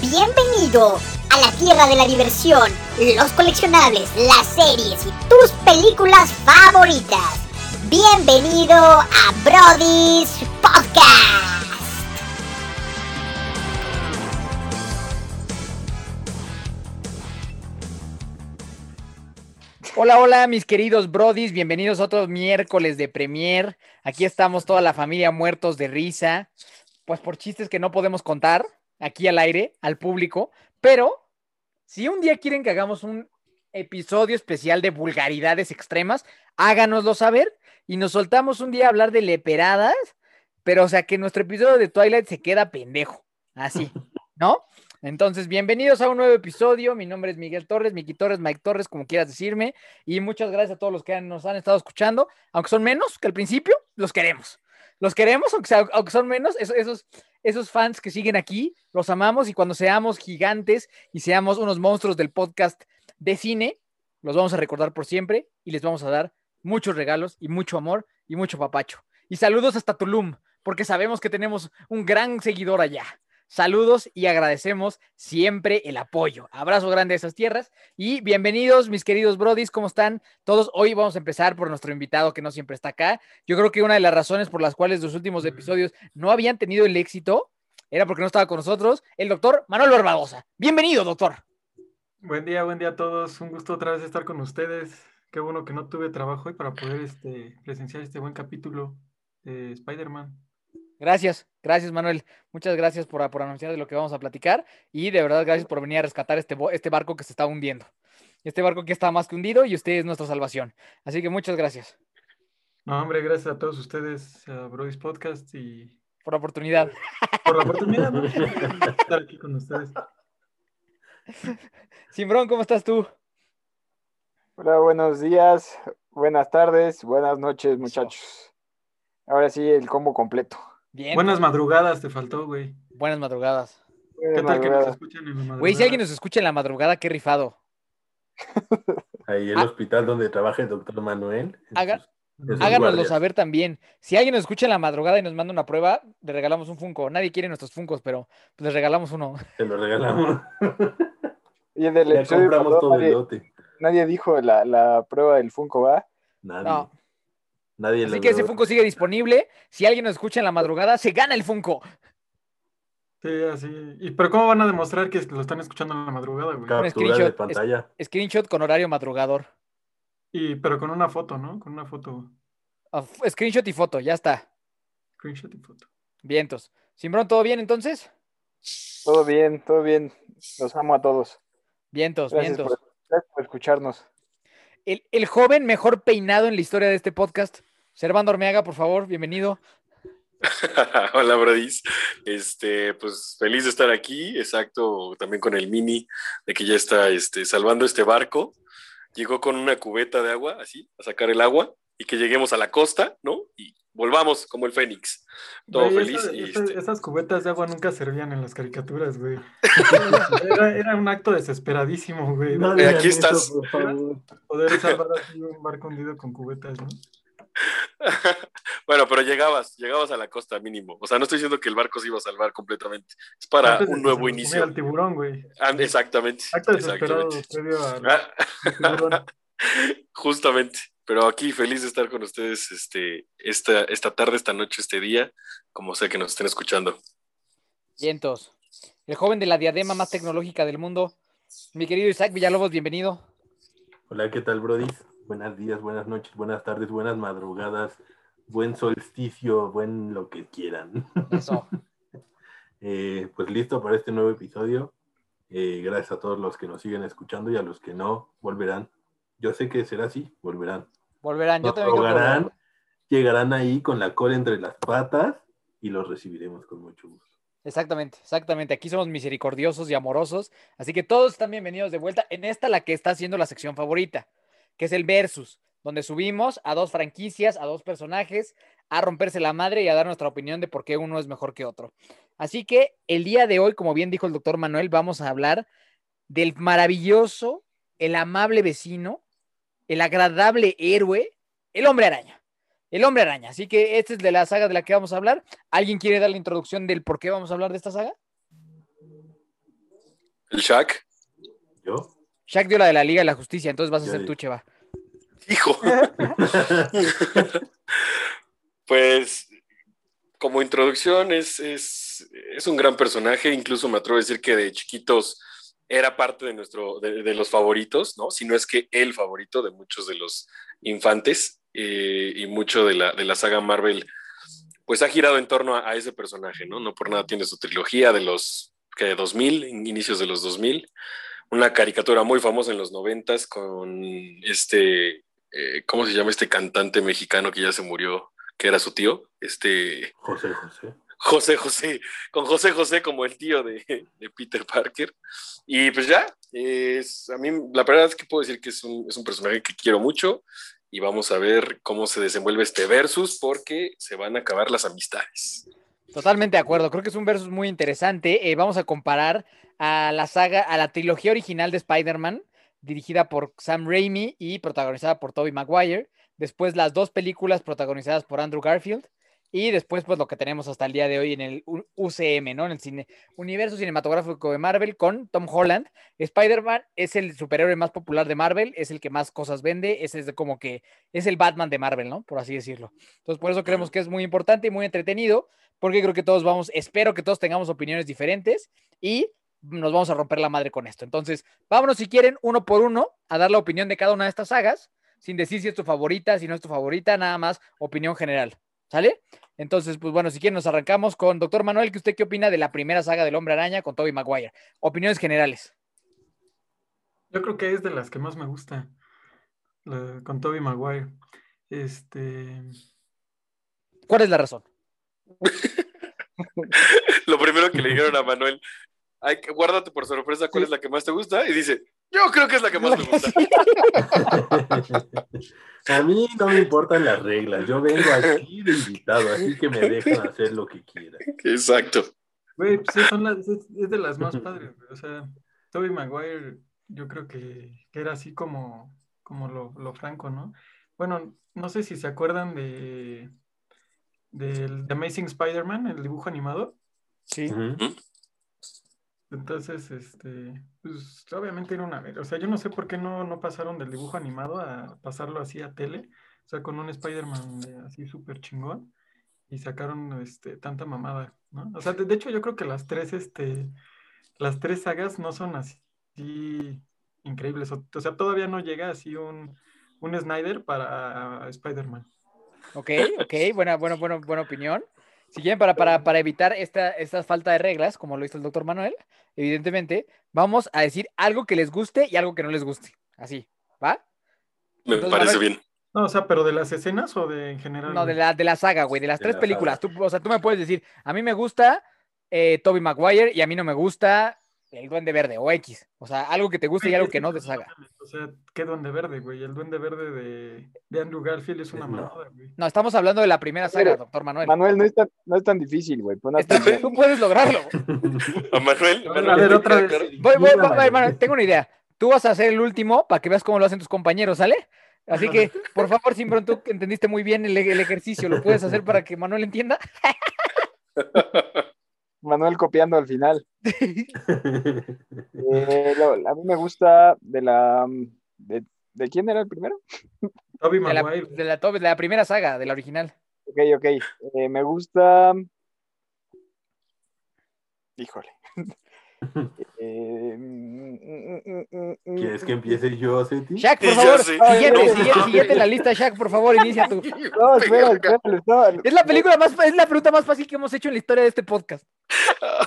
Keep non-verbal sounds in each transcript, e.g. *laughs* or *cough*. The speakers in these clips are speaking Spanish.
Bienvenido a la tierra de la diversión, los coleccionables, las series y tus películas favoritas. Bienvenido a Brody's Podcast. Hola, hola, mis queridos Brodis, bienvenidos a otro miércoles de Premier. Aquí estamos toda la familia muertos de risa, pues por chistes que no podemos contar aquí al aire, al público, pero si un día quieren que hagamos un episodio especial de vulgaridades extremas, háganoslo saber y nos soltamos un día a hablar de leperadas, pero o sea que nuestro episodio de Twilight se queda pendejo, así, *laughs* ¿no? Entonces, bienvenidos a un nuevo episodio. Mi nombre es Miguel Torres, Miki Torres, Mike Torres, como quieras decirme. Y muchas gracias a todos los que nos han estado escuchando. Aunque son menos que al principio, los queremos. Los queremos, aunque, sea- aunque son menos, esos, esos, esos fans que siguen aquí, los amamos. Y cuando seamos gigantes y seamos unos monstruos del podcast de cine, los vamos a recordar por siempre y les vamos a dar muchos regalos y mucho amor y mucho papacho. Y saludos hasta Tulum, porque sabemos que tenemos un gran seguidor allá. Saludos y agradecemos siempre el apoyo. Abrazo grande a esas tierras y bienvenidos, mis queridos brodis, ¿cómo están todos? Hoy vamos a empezar por nuestro invitado que no siempre está acá. Yo creo que una de las razones por las cuales los últimos episodios no habían tenido el éxito era porque no estaba con nosotros el doctor Manuel Barbadosa. Bienvenido, doctor. Buen día, buen día a todos. Un gusto otra vez estar con ustedes. Qué bueno que no tuve trabajo hoy para poder este, presenciar este buen capítulo de Spider-Man. Gracias, gracias Manuel. Muchas gracias por, por anunciar de lo que vamos a platicar y de verdad gracias por venir a rescatar este, bo- este barco que se está hundiendo. Este barco que está más que hundido y usted es nuestra salvación. Así que muchas gracias No, hombre, gracias a todos ustedes, a Brody's Podcast y por la oportunidad. *laughs* por la oportunidad ¿no? de *laughs* estar aquí con ustedes. *laughs* Simbrón, ¿cómo estás tú? Hola, buenos días, buenas tardes, buenas noches, muchachos. Ahora sí, el combo completo. Bien. Buenas madrugadas, te faltó, güey. buenas madrugadas. ¿Qué tal que nos escuchan en la madrugada? Güey, si alguien nos escucha en la madrugada, qué rifado. *laughs* Ahí el Ah. hospital donde trabaja el doctor Manuel. Haga- Háganoslo saber también. Si alguien nos escucha en la madrugada y nos manda una prueba, le regalamos un Funko. Nadie quiere nuestros Funcos, pero pues, les regalamos uno. *laughs* Te lo regalamos. Y en el ya episodio compramos todo el nadie, lote. nadie dijo la, la prueba del Funko, ¿va? Nadie. No. Nadie Así que ese. Funko sigue disponible. Si alguien nos escucha en la madrugada, se gana el Funko. Sí, así. ¿Y pero cómo van a demostrar que lo están escuchando en la madrugada, güey? Captura de screenshot, es- pantalla. Screenshot con horario madrugador. Y pero con una foto, ¿no? Con una foto. Ah, Screenshot y foto, ya está. Screenshot y foto. Vientos. Simbrón, ¿todo bien entonces? Todo bien, todo bien. Los amo a todos. Vientos, Gracias vientos. por, gracias por escucharnos. El, el joven mejor peinado en la historia de este podcast. Servando Ormeaga, por favor, bienvenido. *laughs* Hola, Brodis. Este, pues feliz de estar aquí, exacto, también con el mini de que ya está este, salvando este barco. Llegó con una cubeta de agua, así, a sacar el agua y que lleguemos a la costa, ¿no? Y volvamos como el Fénix. Todo Güey, feliz. esa- y, esa- este, Esas cubetas de agua nunca servían en las caricaturas, güey. *laughs* Era, era un acto desesperadísimo, güey. Aquí eso, estás. por favor. Poder salvar así un barco hundido con cubetas, ¿no? *laughs* bueno, pero llegabas, llegabas a la costa mínimo. O sea, no estoy diciendo que el barco se iba a salvar completamente. Es para Antes un nuevo inicio. el tiburón, güey. Ah, exactamente. Exactamente. al Ah, al tiburón. *laughs* Justamente, pero aquí feliz de estar con ustedes este, esta, esta tarde, esta noche, este día, como sea que nos estén escuchando. Vientos. El joven de la diadema más tecnológica del mundo. Mi querido Isaac Villalobos, bienvenido. Hola, ¿qué tal, Brody? Buenos días, buenas noches, buenas tardes, buenas madrugadas, buen solsticio, buen lo que quieran. Eso. *laughs* Eh, pues listo para este nuevo episodio. Eh, gracias a todos los que nos siguen escuchando y a los que no, volverán. Yo sé que será así, volverán. Volverán. Yo Nos también creo que rogarán, llegarán ahí con la cola entre las patas y los recibiremos con mucho gusto. Exactamente, exactamente. Aquí somos misericordiosos y amorosos. Así que todos están bienvenidos de vuelta en esta, la que está siendo la sección favorita, que es el Versus, donde subimos a dos franquicias, a dos personajes, a romperse la madre y a dar nuestra opinión de por qué uno es mejor que otro. Así que el día de hoy, como bien dijo el doctor Manuel, vamos a hablar del maravilloso, el amable vecino, el agradable héroe, el hombre araña. El hombre araña. Así que esta es de la saga de la que vamos a hablar. ¿Alguien quiere dar la introducción del por qué vamos a hablar de esta saga? ¿El Shaq? ¿Yo? Shaq dio la de la Liga de la Justicia, entonces vas a ser tú, Cheva. Hijo. Pues, como introducción, es, es, es un gran personaje. Incluso me atrevo a decir que de chiquitos era parte de nuestro, de, de los favoritos, ¿no? Si no es que el favorito de muchos de los infantes eh, y mucho de la, de la saga Marvel, pues ha girado en torno a, a ese personaje, ¿no? No por nada tiene su trilogía de los que de 2000, inicios de los 2000, una caricatura muy famosa en los 90 con este, eh, ¿cómo se llama este cantante mexicano que ya se murió, que era su tío? Este José José. José José, con José José como el tío de, de Peter Parker. Y pues ya, es, a mí la verdad es que puedo decir que es un, es un personaje que quiero mucho y vamos a ver cómo se desenvuelve este versus porque se van a acabar las amistades. Totalmente de acuerdo, creo que es un versus muy interesante. Eh, vamos a comparar a la saga, a la trilogía original de Spider-Man, dirigida por Sam Raimi y protagonizada por Tobey Maguire. Después las dos películas protagonizadas por Andrew Garfield. Y después, pues lo que tenemos hasta el día de hoy en el UCM, ¿no? En el cine, universo cinematográfico de Marvel con Tom Holland. Spider-Man es el superhéroe más popular de Marvel, es el que más cosas vende, es, es como que es el Batman de Marvel, ¿no? Por así decirlo. Entonces, por eso creemos que es muy importante y muy entretenido, porque creo que todos vamos, espero que todos tengamos opiniones diferentes y nos vamos a romper la madre con esto. Entonces, vámonos si quieren, uno por uno, a dar la opinión de cada una de estas sagas, sin decir si es tu favorita, si no es tu favorita, nada más opinión general. ¿Sale? Entonces, pues bueno, si quieren nos arrancamos con Doctor Manuel, ¿que usted qué opina de la primera saga del Hombre Araña con Tobey Maguire? Opiniones generales. Yo creo que es de las que más me gusta. la- con Tobey Maguire. Este. ¿Cuál es la razón? *laughs* Lo primero que le dijeron a *laughs* Manuel, Ay, que- guárdate por sorpresa cuál es la que más te gusta, y dice, yo creo que es la que más me gusta. *laughs* A mí no me importan las reglas, yo vengo aquí de invitado, así que me dejan hacer lo que quiera. Exacto. Güey, pues sí, son las, es, es de las más padres, güey. O sea, Tobey Maguire, yo creo que, que era así como, como lo, lo franco, ¿no? Bueno, no sé si se acuerdan de del The Amazing Spider-Man, el dibujo animado. Sí. Ujú. Entonces, este, pues obviamente era una, o sea, yo no sé por qué no, no pasaron del dibujo animado a pasarlo así a tele, o sea, con un Spider-Man de- así súper chingón, y sacaron, este, tanta mamada, ¿no? O sea, de, hecho yo creo que las tres, este, las tres sagas no son así increíbles, o, sea, todavía no llega así un, un Snyder para Spider-Man. Ok, ok, buena, buena, buena, buena opinión. Si quieren, para, para, para evitar esta, esta falta de reglas, como lo hizo el doctor Manuel, evidentemente, vamos a decir algo que les guste y algo que no les guste. Así, ¿va? Me Entonces, parece Manuel- bien. No, o sea, pero de las escenas o de en general. No, de la, de la saga, güey, de las De tres la películas. saga. Tú, o sea, tú me puedes decir, a mí me gusta eh, Toby Maguire y a mí no me gusta el Duende Verde o X. O sea, algo que te guste y algo que no de esa saga. O sea, ¿qué duende verde, güey? El duende verde de, de Andrew Garfield es una No. mamada, güey. No, estamos hablando de la primera saga, Pero, doctor Manuel. Manuel, no es tan, no es tan difícil, güey. Pon Está- atención. tú puedes lograrlo. *laughs* A Manuel, Manuel, a ver, ¿te otra vez. Voy, voy, voy, Manuel, tengo una idea. Tú vas a ser el último para que veas cómo lo hacen tus compañeros, ¿sale? Así que, *laughs* por favor, Simbron, tú entendiste muy bien el, el ejercicio, ¿lo puedes hacer para que Manuel entienda? *laughs* Manuel copiando al final. *laughs* *laughs* Eh, lo- a mí me gusta de la. De, ¿de quién era el primero? Tobey De la, de la, de la primera saga, de la original. Ok, ok. Eh, me gusta. Híjole. *laughs* Eh, mm, mm, mm, ¿Quieres que empiece yo, Seti? Shaq, por favor, siguiente, No, siguiente, no, siguiente en la lista, Shaq, por favor, inicia tú. No, espera, espera, le estaba- Es la película más, es la pregunta más fácil que hemos hecho en la historia de este podcast.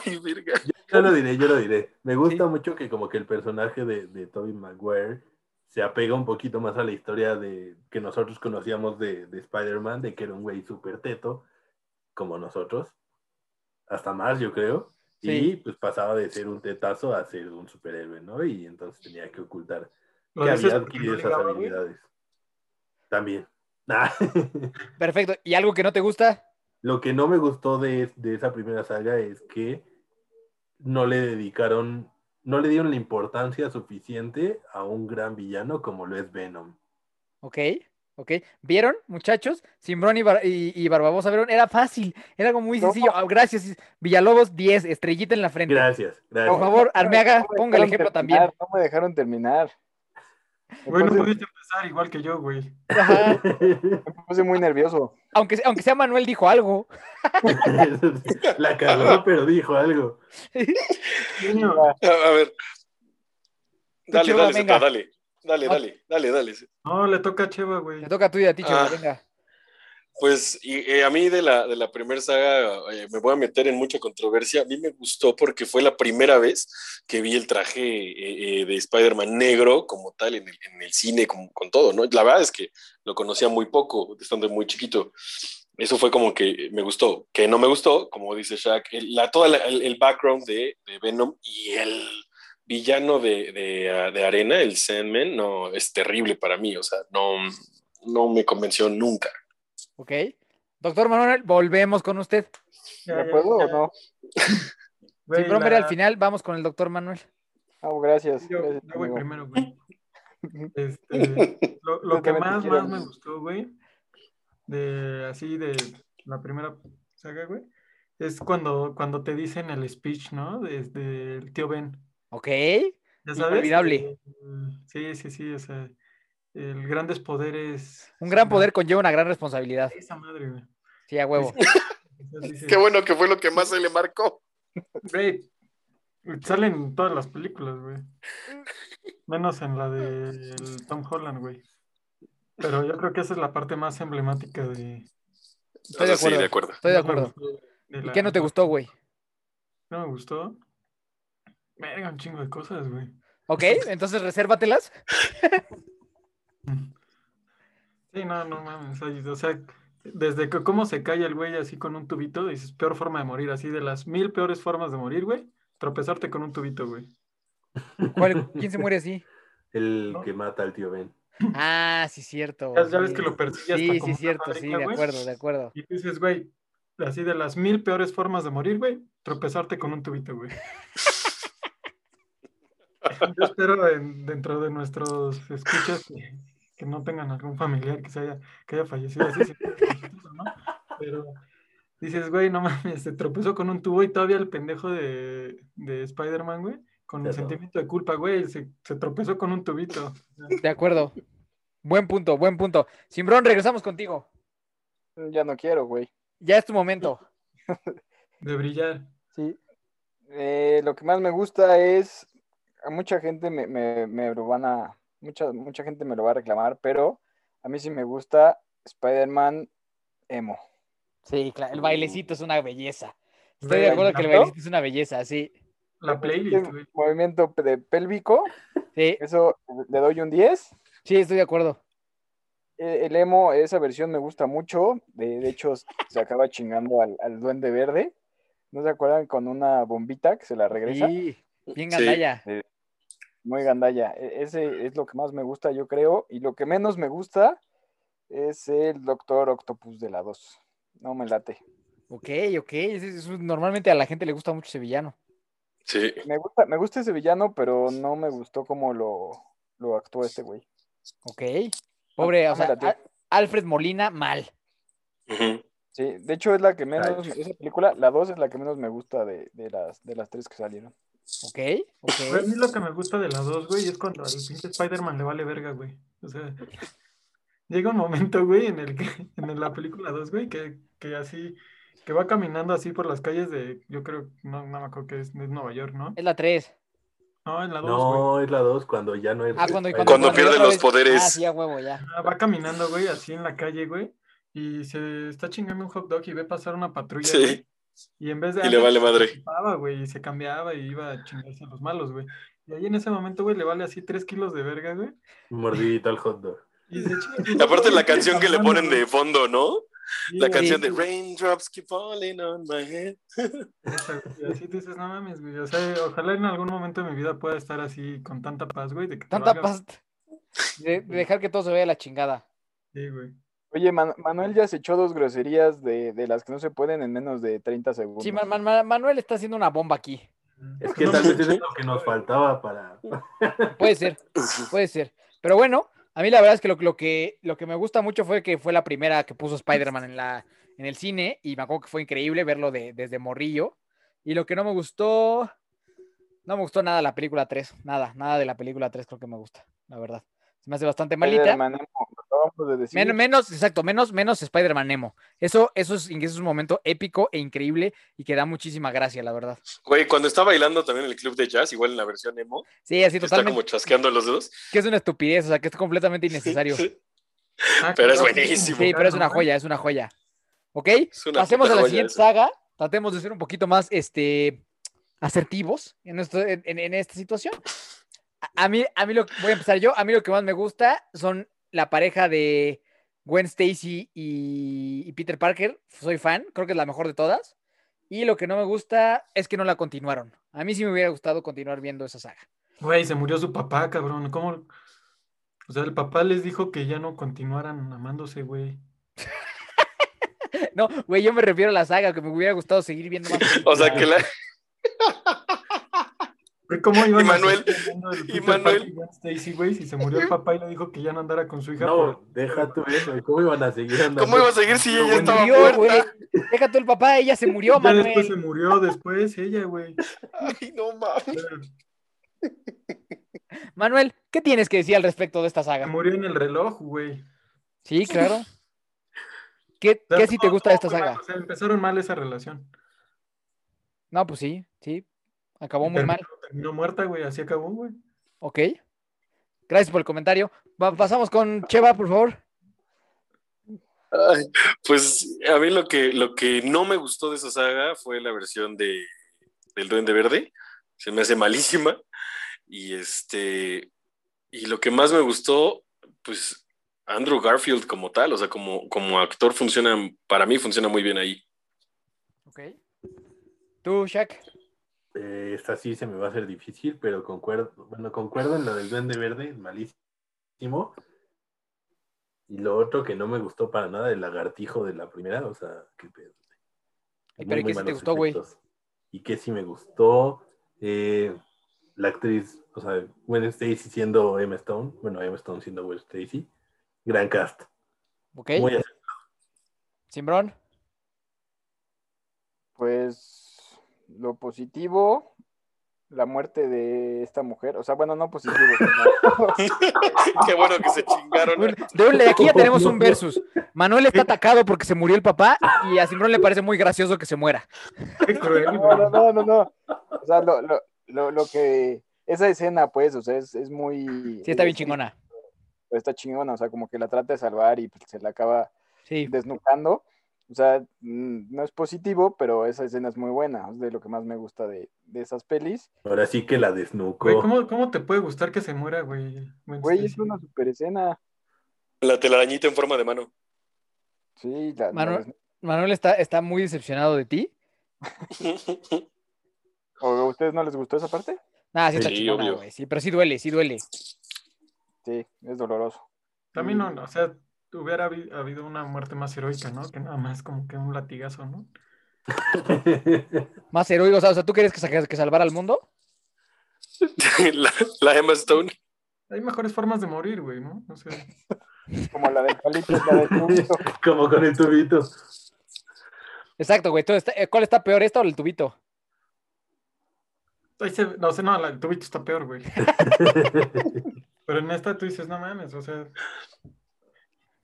Ay, virga. Yo lo diré, yo lo diré. Me gusta Sí. mucho que como que el personaje de, de Tobey Maguire se apega un poquito más a la historia de que nosotros conocíamos de, de Spider-Man, de que era un güey súper teto, como nosotros. Hasta más, yo creo. Y pues pasaba de ser un tetazo a ser un superhéroe, ¿no? Y entonces tenía que ocultar que había adquirido esas habilidades. También. Nah. *laughs* Perfecto. ¿Y algo que no te gusta? Lo que no me gustó de, de esa primera saga es que no le dedicaron, no le dieron la importancia suficiente a un gran villano como lo es Venom. Ok. ¿Ok? ¿Vieron, muchachos? Simbrón y, Bar- y- y Barbabosa, ¿vieron? Era fácil, era algo muy No. sencillo. Ah, Gracias, Villalobos, 10, estrellita en la frente. Gracias, Por gracias. favor, Armeaga, No ponga el ejemplo terminar, también. No me dejaron terminar. Me Güey, no puse- pudiste empezar igual que yo, güey. Ajá. *laughs* me puse muy nervioso. Aunque, sea- aunque sea Manuel dijo algo. *laughs* La cagó, *laughs* pero dijo algo. A, ver. Dale, dale, venga. Zeta, dale. Dale, No. dale, dale, dale. No, le toca a Cheva, güey. Te toca a tú y a ti, Cheva, Ah. venga. Pues y, eh, a mí de la, de la primera saga eh, me voy a meter en mucha controversia. A mí me gustó porque fue la primera vez que vi el traje eh, eh, de Spider-Man negro como tal en el, en el cine, con, con todo, ¿no? La verdad es que lo conocía muy poco, estando muy chiquito. Eso fue como que me gustó. Que no me gustó, como dice Shaq, el, la, toda la- el, el background de, de Venom y el villano de, de, ah, de Arena, el Sandman, no, es terrible para mí. O sea, no, no me convenció nunca. ¿Ok? Doctor Manuel, volvemos con usted. Ya, ¿Me ya, puedo ya. o no? *laughs* Sin broma, la- al final, vamos con el doctor Manuel. Ah, gracias. Yo, gracias, yo voy amigo. primero, güey. *laughs* Este, *laughs* lo, lo que más, más me gustó, güey, de así de la primera saga, güey, es cuando, cuando te dicen el speech, ¿no? Desde el tío Ben. ¿Ok? ¿Ya sabes? Inolvidable. El- sí, sí, sí, o sea, el grandes poderes. Un gran poder conlleva una gran responsabilidad. Esa madre, güey. Sí, a huevo. *laughs* Qué bueno que fue lo que más se le marcó. Güey, salen en todas las películas, güey. Menos en la de Tom Holland, güey. Pero yo creo que esa es la parte más emblemática de. Estoy de O sea, sí, acuerdo. de acuerdo. Estoy de acuerdo. ¿Y qué no te gustó, güey? No me gustó. Verga, un chingo de cosas, güey. ¿Ok? Entonces resérvatelas. *laughs* Sí, no, no mames. O sea, desde que cómo se cae el güey así con un tubito, dices, peor forma de morir, así de las mil peores formas de morir, güey. Tropezarte con un tubito, güey. ¿Cuál- ¿Quién se muere así? El ¿No? que mata al tío Ben. Ah, sí, cierto. Ya- ya ves que lo persigue hasta Sí, sí, cierto, fábrica, sí, de güey. acuerdo, de acuerdo. Y dices, güey, así de las mil peores formas de morir, güey, tropezarte con un tubito, güey. *laughs* Yo espero en- dentro de nuestros escuchas que, que no tengan algún familiar que se haya, que haya fallecido así, ¿no? Pero dices, güey, no mames, se tropezó con un tubo y todavía el pendejo de, de Spider-Man, güey, con el sentimiento de culpa, güey, se, se tropezó con un tubito. De acuerdo. Buen punto, buen punto. Simbrón, regresamos contigo. Ya no quiero, güey. Ya es tu momento. De brillar. Sí. Eh, lo que más me gusta es, mucha gente me, me, me lo van a, mucha, mucha gente me lo va a reclamar, pero a mí sí me gusta Spider-Man emo. Sí, claro, el bailecito es una belleza. Estoy de acuerdo que el bailecito es una belleza, sí. La playlist, movimiento de pélvico, Sí, eso le doy un 10. sí, estoy de acuerdo. El emo, esa versión me gusta mucho. De, de hecho, se acaba chingando al, al duende verde. ¿No se acuerdan? Con una bombita que se la regresa. Sí, bien Sí. gandalla. Muy gandalla. E- Ese es lo que más me gusta, yo creo. Y lo que menos me gusta es el Doctor Octopus de la 2. No me late. Ok, ok. es- es- normalmente a la gente le gusta mucho ese villano. Sí. Me gusta, me gusta ese villano, pero no me gustó cómo lo, lo actuó este güey. Ok. Pobre, no o sea, Alfred Molina, mal. Sí, de hecho es la que menos, Ay. esa película, la 2 es la que menos me gusta de, de las, de las tres que salieron. Ok, ok. Güey, a mí lo que me gusta de las dos, güey, es cuando al pinche Spider-Man le vale verga, güey. O sea, llega un momento, güey, en el que, en la película 2, güey, que, que así, que va caminando así por las calles de, yo creo, no, no me acuerdo que es, es Nueva York, ¿no? Es la 3. No, en la 2, güey. No, es la 2 cuando ya no es. Ah, cuando. Cuando cuando pierde los vez- poderes. Ah, sí, a huevo, ya. Ah, Va caminando, güey, así en la calle, güey, y se está chingando un hot dog y ve pasar una patrulla, Sí. güey, y en vez de... Y le vale madre. Se paraba, güey, y se cambiaba y iba a chingarse a los malos, güey. Y ahí en ese momento, güey, le vale así tres kilos de verga, güey. Mordidito al hot dog. Y se chinga *laughs* aparte la canción que le ponen de fondo, ¿no? Sí, La güey. canción de Raindrops keep falling on my head. *laughs* Así dices, no mames, güey. O sea, ojalá en algún momento de mi vida pueda estar así con tanta paz, güey. De que Tanta valga- paz. De, de dejar que todo se vea la chingada. Sí, güey. Oye, Man- Manuel ya se echó dos groserías de, de las que no se pueden en menos de 30 segundos. Sí, Man- Man- Man- Manuel está haciendo una bomba aquí. Es que tal vez es lo que nos faltaba para. *laughs* Puede ser, puede ser. Pero bueno, A mí la verdad es que lo, lo que lo que me gusta mucho fue que fue la primera que puso Spider-Man en, la, en el cine y me acuerdo que fue increíble verlo de, desde morrillo. Y lo que no me gustó, no me gustó nada la película 3, nada, nada de la película 3 creo que me gusta, la verdad. Se me hace bastante malita. De decir. Men- menos, exacto, menos, menos Spider-Man Nemo. Eso, eso, es, eso es un momento épico e increíble y que da muchísima gracia, la verdad. Güey, cuando está bailando también en el club de jazz, igual en la versión emo, Sí, así que está totalmente. como chasqueando los dedos. Que es una estupidez, o sea, que es completamente innecesario. Sí, Ah, Pero es buenísimo. pero es una joya, es una joya. ¿Ok? Una Pasemos a la siguiente esa. saga. Tratemos de ser un poquito más este, asertivos en, nuestro- en, en- en esta situación. A, a mí, a mí lo voy a empezar yo. A mí lo que más me gusta son la pareja de Gwen Stacy y, y Peter Parker. Soy fan, creo que es la mejor de todas. Y lo que no me gusta es que no la continuaron. A mí sí me hubiera gustado continuar viendo esa saga. Güey, se murió su papá, cabrón. ¿Cómo? O sea, el papá les dijo que ya no continuaran amándose, güey. *laughs* No, güey, yo me refiero a la saga, que me hubiera gustado seguir viendo más. *laughs* O sea, que la, *laughs* ¿cómo iban Y Manuel- y Manuel- Stacy, güey, si se murió el papá y le dijo que ya no andara con su hija? No, por- deja tú eso. ¿Cómo iban a seguir andando? ¿Cómo iba a seguir si Pero ella estaba murió, güey. muerta? Deja tú el papá, ella se murió, Ya después se Manuel. murió después ella, güey. Ay, no mames. Manuel, ¿qué tienes que decir al respecto de esta Se saga? murió en el reloj, güey. Sí, claro. ¿Qué, *laughs* O sea, qué sí te gusta de esta saga? mal, o sea, empezaron mal esa relación. No, pues sí, sí. Acabó muy mal. Terminó- Terminó muerta, güey, así acabó, güey. Ok. Gracias por el comentario. Va- pasamos con Cheva, por favor. Ay, pues a mí lo que, lo que no me gustó de esa saga fue la versión de, del Duende Verde. Se me hace malísima. Y este. Y lo que más me gustó, pues Andrew Garfield como tal, o sea, como, como actor funciona, para mí funciona muy bien ahí. Ok. ¿Tú, Shaq? Eh, esta sí se me va a hacer difícil, pero concuerdo, bueno, concuerdo en lo del Duende Verde, malísimo. Y lo otro que no me gustó para nada, el lagartijo de la primera, o sea, qué pedo. ¿Y Muy, pero qué sí te gustó, güey? Y que sí me gustó. eh, la actriz, o sea, Gwen Stacy siendo Emma Stone, bueno, Emma Stone siendo Gwen Stacy. Gran cast. Ok. Muy Simbrón. Pues lo positivo, la muerte de esta mujer. O sea, bueno, no positivo. *laughs* Qué bueno que se chingaron. De, un- de aquí ya tenemos un versus. Manuel está atacado porque se murió el papá y a Simbrón le parece muy gracioso que se muera. No, no, no, no, no. O sea, lo, lo, lo, lo que. Esa escena, pues, o sea, es, es muy. Sí, está bien es- chingona. Está chingona, o sea, como que la trata de salvar y pues, se la acaba Sí. desnucando. O sea, no es positivo, pero esa escena es muy buena. Es de lo que más me gusta de, de esas pelis. Ahora sí que la desnuco. Güey, ¿cómo, ¿cómo te puede gustar que se muera, güey? Güey, es una super escena. La telarañita en forma de mano. Sí, la, la Manu- des- Manuel está, está muy decepcionado de ti. ¿O a ustedes no les gustó esa parte? Nada, sí está Sí, chingona, güey. Sí, pero sí duele, sí duele. Sí, es doloroso. También no, no, o sea, hubiera habi- habido una muerte más heroica, ¿no? Que nada más como que un latigazo, ¿no? *laughs* Más heroico, o sea, o sea, ¿tú quieres que, que salvar al mundo? *laughs* la, la Emma Stone. Hay mejores formas de morir, güey, ¿no? O sea, Como la del palito, la del tubito. *laughs* Como con el tubito. Exacto, güey. eh, ¿Cuál está peor, esta o el tubito? se- no sé, no, la- el tubito está peor, güey. Pero en esta tú dices, no mames, o sea,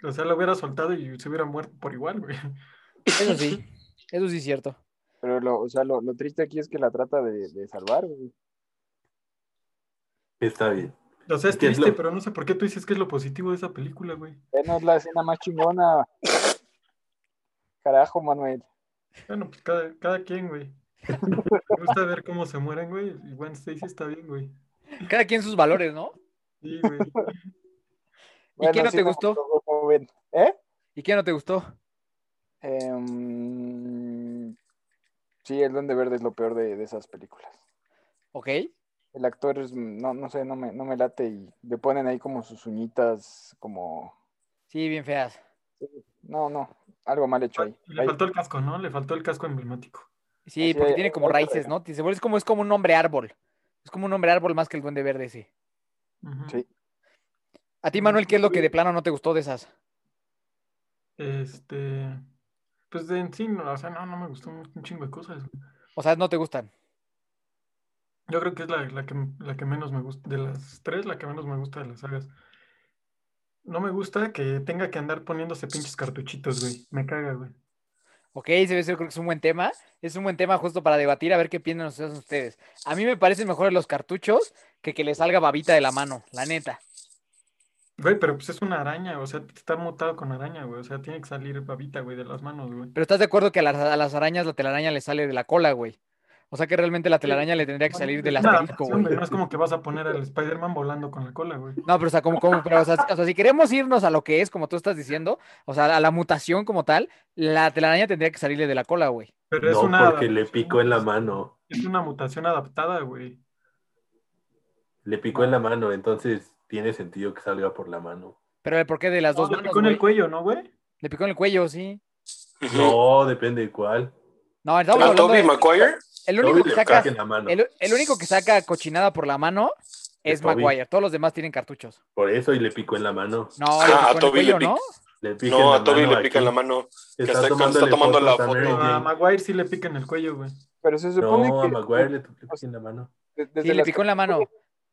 o sea, lo hubiera soltado y se hubiera muerto por igual, güey. Eso sí, *laughs* eso sí es cierto. Pero lo, o sea, lo, lo triste aquí es que la trata de, de salvar, güey. Está bien. O sea, es ¿Qué es triste, lo- pero no sé por qué tú dices que es lo positivo de esa película, güey. No es la escena más chingona. Carajo, Manuel. Bueno, pues cada, cada quien, güey. *laughs* Me gusta ver cómo se mueren, güey. Y Gwen Stacy está bien, güey. Cada quien sus valores, ¿no? Sí, güey. ¿Y qué no sí te gustó? ¿Eh? ¿Y qué no te gustó? Em, sí, el Duende Verde es lo peor de, de esas películas. Ok. El actor es, no, no sé, no me, no me late y le ponen ahí como sus uñitas, como... Sí, bien feas. No, no, algo mal hecho ahí. Le Ahí- faltó el casco, ¿no? Le faltó el casco emblemático. Sí, Así porque tiene como raíces, ¿no? Se vuelve- Es como, es como un hombre árbol. Es como un hombre árbol más que el duende verde, sí. Sí. A ti, Manuel, ¿qué es lo que de plano no te gustó de esas? Este. Pues de en sí, no, o sea, no, no me gustó un, chingo de cosas. O sea, no te gustan. Yo creo que es la, la que, la que menos me gusta. De las tres, la que menos me gusta de las sagas. No me gusta que tenga que andar poniéndose pinches cartuchitos, güey. Me caga, güey. Ok, ese yo creo que es un buen tema. Es un buen tema justo para debatir, a ver qué piensan ustedes- ustedes. A mí me parecen mejores los cartuchos que que le salga babita de la mano, la neta. Güey, pero pues es una araña, o sea, está mutado con araña, güey. O sea, tiene que salir babita, güey, de las manos, güey. Pero ¿estás de acuerdo que a las, a las arañas la telaraña le sale de la cola, güey? O sea que realmente la telaraña le tendría que salir del asterisco, güey. No es como que vas a poner al Spider-Man volando con la cola, güey. No, pero o sea, como, como, pero, o sea, o sea, si queremos irnos a lo que es, como tú estás diciendo, o sea, a la mutación como tal, la telaraña tendría que salirle de la cola, güey. Pero es No, una porque le picó en la mano. Es una mutación adaptada, güey. Le picó en la mano, entonces tiene sentido que salga por la mano. Pero el porqué de las No, dos le manos, picó en el cuello, ¿no, güey? Le picó en el cuello, sí. No, depende de cuál. No, estamos ¿A hablando Toby de- Maguire? el único Toby que le saca, el, el único que saca cochinada por la mano es. Maguire. Todos los demás tienen cartuchos. Por eso y le picó en la mano. No, Ah, le a el Toby le pica. ¿no? Le pica en No, la a Toby le pica en la mano. que Está está- está tomando la a foto. A. Maguire sí le pica en el cuello, güey. Pero se supone No, a que Maguire le pica en la mano. de- desde Sí, le picó en la mano.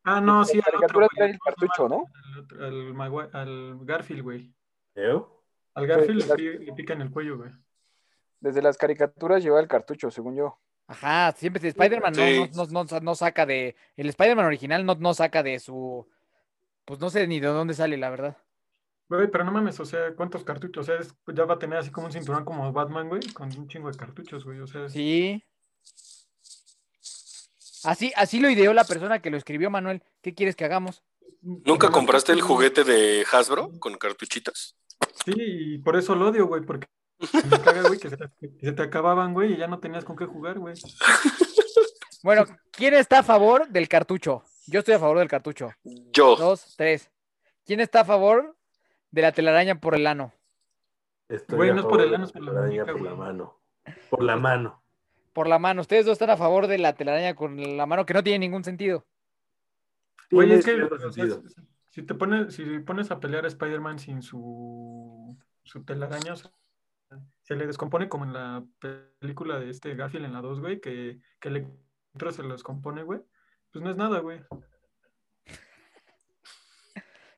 Ah, no, La sí, caricatura trae el cartucho, ¿no? Al, Garfield, güey. ¿Eu? Al Garfield Sí, le, pi- le pica en el cuello, güey. Desde las caricaturas lleva el cartucho, según yo. Ajá, siempre si Spider-Man no- Sí. no, no, no, no saca de. El Spider-Man original no, no saca de su. Pues no sé ni de dónde sale, la verdad. Güey, pero no mames, o sea, ¿cuántos cartuchos? O sea, es- ya va a tener así como un cinturón como Batman, güey, con un chingo de cartuchos, güey. O sea, es- Sí. Así, así lo ideó la persona que lo escribió, Manuel. ¿Qué quieres que hagamos? ¿Nunca compraste el juguete de Hasbro con cartuchitas? Sí, y por eso lo odio, güey, porque me caga, güey, que se, te, que se te acababan, güey, y ya no tenías con qué jugar, güey. *laughs* Bueno, ¿quién está a favor del cartucho? Yo estoy a favor del cartucho. Yo. Dos, tres. ¿Quién está a favor de la telaraña por el ano? Estoy Güey, a no es por el ano, es por la telaraña muñeca, por la mano. Por la mano. Por la mano. Ustedes dos están a favor de la telaraña con la mano, que no tiene ningún sentido. Tiene es que o sea, si, te pones, si pones a pelear a Spider-Man sin su, su telaraña, o sea, se le descompone como en la película de este Garfield en la 2, güey, que, que el electro se lo descompone, güey. Pues no es nada, güey.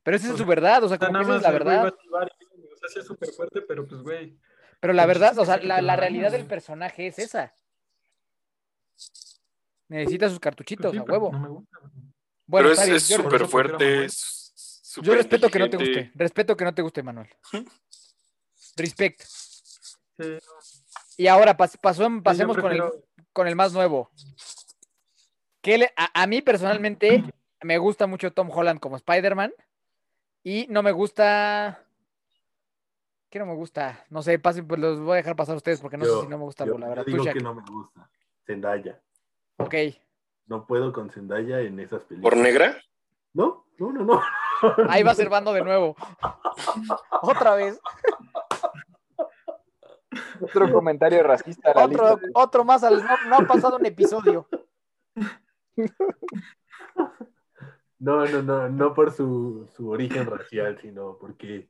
Pero esa es Pues, su verdad, o sea, como que nada esa es la verdad. O sea, sí es súper fuerte, pero pues, güey. Pero la el verdad, o sea, la, la realidad del personaje es esa. Necesita sus Pues cartuchitos, sí, a huevo. no me gusta. Bueno, Pero es súper fuerte. Yo respeto que no te guste. Respeto que no te guste, Manuel. *laughs* Respect. Sí, Y ahora pas- pasó- sí, pasemos con el, con el más nuevo. Que le- a, a mí personalmente me gusta mucho Tom Holland como Spider-Man. Y no me gusta. ¿Qué no me gusta? No sé, pasen, pues los voy a dejar pasar a ustedes porque no sé si no me gusta yo- algo, la verdad. Digo que no me gusta. Zendaya. Ok. No puedo con Zendaya en esas películas. ¿Por negra? No, no, no, no. Ahí va Servando de nuevo. *laughs* Otra vez. Otro comentario racista a la Otro, lista. otro más. al- no, no ha pasado un episodio. No, no, no, no por su, su origen racial, sino porque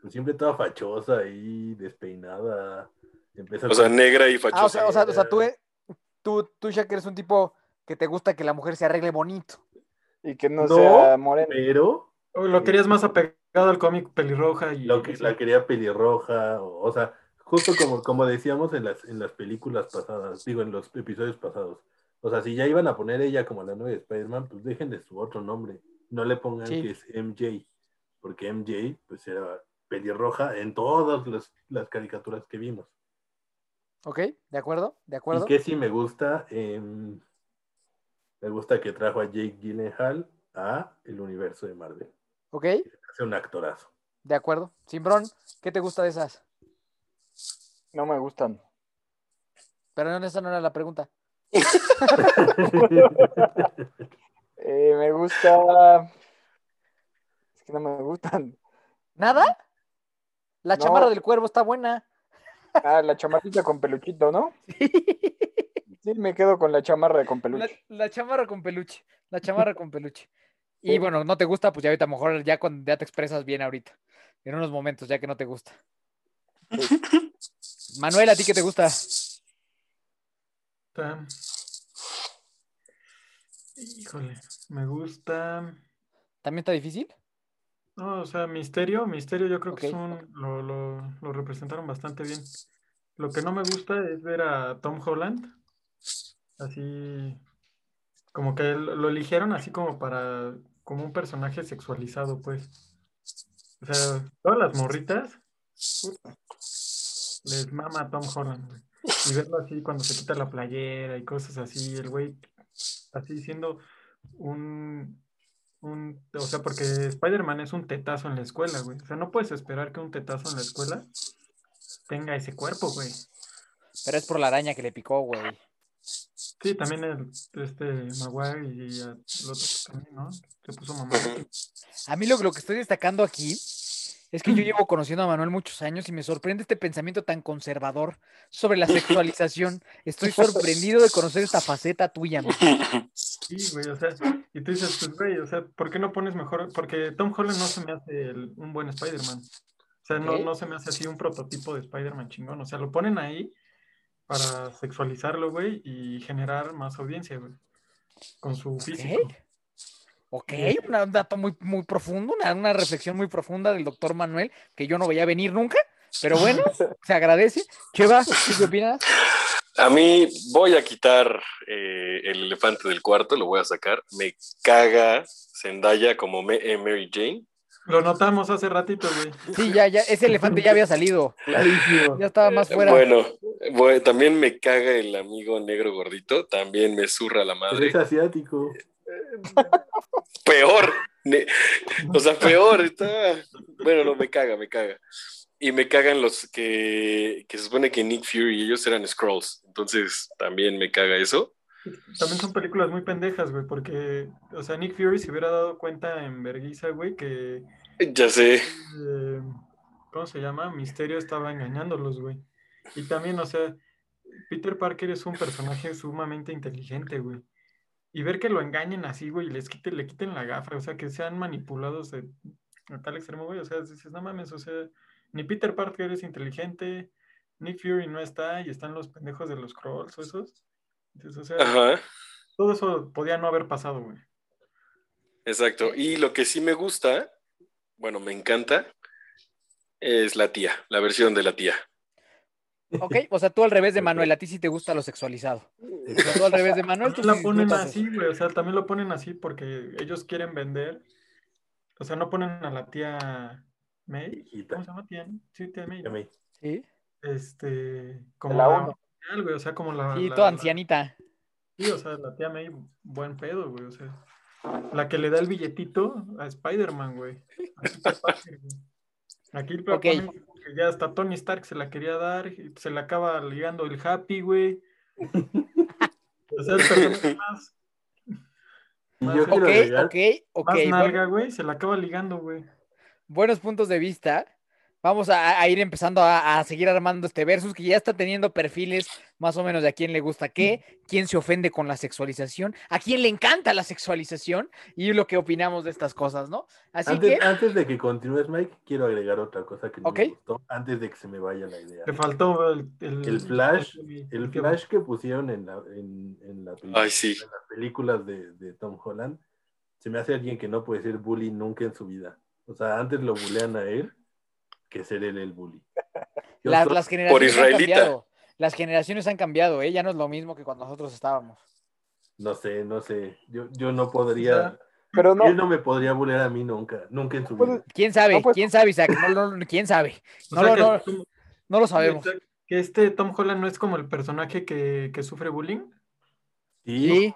pues, siempre toda fachosa y despeinada. Empieza O sea, negra y Ah, o fachosa. sea, o sea, o sea, tú, tú, tú, Shaq, eres un tipo que te gusta que la mujer se arregle bonito. Y que no, No, sea moreno. pero lo querías más apegado al cómic pelirroja y. lo que, la quería pelirroja, o, o sea, justo como, como decíamos en las, en las películas pasadas, digo, en los episodios pasados. O sea, si ya iban a poner ella como la nueva de Spider-Man, pues dejen de su otro nombre. No le pongan Sí. que es MJ, porque MJ, pues era pelirroja en todas las, las caricaturas que vimos. ¿Ok? ¿De acuerdo? ¿De acuerdo? Y que sí me gusta, em, me gusta que trajo a Jake Gyllenhaal a el universo de Marvel. ¿Ok? Hace un actorazo. De acuerdo. Simbrón, ¿qué te gusta de esas? No me gustan. Pero no, esa no era la pregunta. *laughs* Eh, me gusta. Es que no me gustan. ¿Nada? La No. chamarra del cuervo está buena. Ah, la chamarrita con peluchito, ¿no? *laughs* Sí, me quedo con la chamarra con peluche. la chamarra con peluche. La chamarra con peluche. Y bueno, no te gusta, pues ya ahorita a lo mejor ya, cuando, ya te expresas bien ahorita. En unos momentos, ya que no te gusta. Manuel, ¿a ti qué te gusta? Híjole, me gusta. ¿También está difícil? No, o sea, Misterio, Misterio yo creo que es un, lo, lo, lo representaron bastante bien. Lo que no me gusta es ver a Tom Holland, así, como que lo eligieron así como para, como un personaje sexualizado, pues. O sea, todas las morritas, les mama a Tom Holland, güey. Y verlo así cuando se quita la playera y cosas así, el güey así siendo un, un, o sea, porque Spider-Man es un tetazo en la escuela, güey. O sea, no puedes esperar que un tetazo en la escuela tenga ese cuerpo, güey. Pero es por la araña que le picó, güey. Sí, también el, este Maguire y el otro también, ¿no? Se puso mamá. A mí lo, lo que estoy destacando aquí es que yo *clears throat* llevo conociendo a Manuel muchos años y me sorprende este pensamiento tan conservador sobre la sexualización. Estoy sorprendido de conocer esta faceta tuya. man. *laughs* Sí, güey, o sea, y tú dices, pues, güey, o sea, ¿por qué no pones mejor? Porque Tom Holland no se me hace el- un buen Spider-Man. O sea, no, no se me hace así un prototipo de Spider-Man chingón. O sea, lo ponen ahí para sexualizarlo, güey, y generar más audiencia, güey. Con su físico. Ok, un dato muy, muy profundo, una, una reflexión muy profunda del doctor Manuel que yo no veía venir nunca, pero bueno, *laughs* se agradece. Cheva, ¿tú qué opinas? A mí voy a quitar eh, el elefante del cuarto, lo voy a sacar. Me caga Zendaya como Me- eh, Mary Jane. Lo notamos hace ratito, güey. Sí, ya, ya, ese elefante ya había salido, Clarísimo. ya estaba más fuera. Bueno, voy- también me caga el amigo negro gordito, también me zurra la Pero madre. es asiático. *laughs* Peor, o sea, peor, está... Bueno, no, me caga, me caga. Y me cagan los que, que se supone que Nick Fury y ellos eran Scrolls, entonces también me caga eso. También son películas muy pendejas, güey, porque, o sea, Nick Fury se hubiera dado cuenta en Berguisa, güey, que, Ya sé, eh, ¿cómo se llama? Misterio estaba engañándolos, güey. Y también, o sea, Peter Parker es un personaje sumamente inteligente, güey. Y ver que lo engañen así, güey, y les quiten, le quiten la gafa, o sea, que sean manipulados de, a tal extremo, güey, o sea, dices, no mames, o sea, ni Peter Parker es inteligente, Nick Fury no está, y están los pendejos de los Krolls o esos. Entonces, o sea, ajá. todo eso podía no haber pasado, güey. Exacto. Y lo que sí me gusta, bueno, me encanta, es la tía, la versión de la tía. Ok, o sea, tú al revés de Manuel, a ti sí te gusta lo sexualizado. O sea, tú al revés de Manuel, tú También sí la ponen así, güey, o sea, también lo ponen así porque ellos quieren vender. O sea, no ponen a la tía May. ¿Cómo se llama tía? Sí, tía May. Sí, Este, como la la original, güey, o sea, como la. sí, la- toda la- ancianita. Sí, o sea, la tía May, buen pedo, güey, o sea. La que le da el billetito a Spider-Man, güey. a Peter Parker, güey. Aquí lo Ok. ponen que ya hasta Tony Stark se la quería dar, y se le acaba ligando el Happy, güey. *laughs* O sea, personaje más, Más yo ok, quiero Ok, ok, ok. más nalga, güey, se la acaba ligando, güey. buenos puntos de vista. Vamos a, a ir empezando a, a seguir armando este versus que ya está teniendo perfiles más o menos de a quién le gusta qué, quién se ofende con la sexualización, a quién le encanta la sexualización y lo que opinamos de estas cosas, ¿no? Así antes, que, antes de que continúes, Mike, quiero agregar otra cosa que no Ok. me gustó antes de que se me vaya la idea. Le faltó el, El flash, el flash que pusieron en, la, en, en la película, Ay, sí. en las películas de, de Tom Holland, se me hace alguien que no puede ser bully nunca en su vida. O sea, antes lo bulean a él que ser él el bully. Las, soy- las generaciones han israelita. cambiado. Las generaciones han cambiado, ¿eh? Ya no es lo mismo que cuando nosotros estábamos. No sé, no sé. Yo, yo no podría. Pero no, Él no me podría bulear a mí nunca, nunca en su Puede- vida. ¿Quién sabe? No, pues- ¿Quién sabe, Isaac? No, no, ¿Quién sabe? *laughs* O No, sea, lo- que, no, no lo sabemos. que este Tom Holland no es como el personaje que, que sufre bullying. Sí,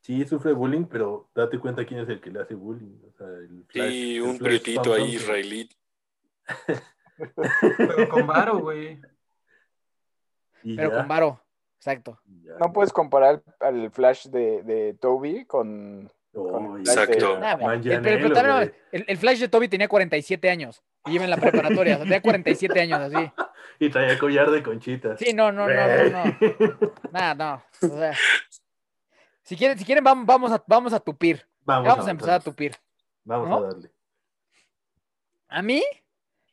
Sí, sí, sufre bullying, pero date cuenta quién es el que le hace bullying. O sea, el Flash- Y el un prietito ahí israelí. *laughs* Pero con varo, güey. Pero ya, con varo. Exacto. ya. no puedes comparar al Flash de, de Toby con... Oh. Exacto. Nah, el, pero- Manganiello, pero también, güey. el- el Flash de Toby tenía 47 años y iba en la preparatoria, o sea, tenía 47 años así. *laughs* Y traía collar de conchitas. Sí, no, no, no, no, no. Nada, no. O sea, si quieren, si quieren vamos, vamos, a, vamos a tupir. Vamos, a empezar a tupir. Vamos ¿no? a darle. A mí,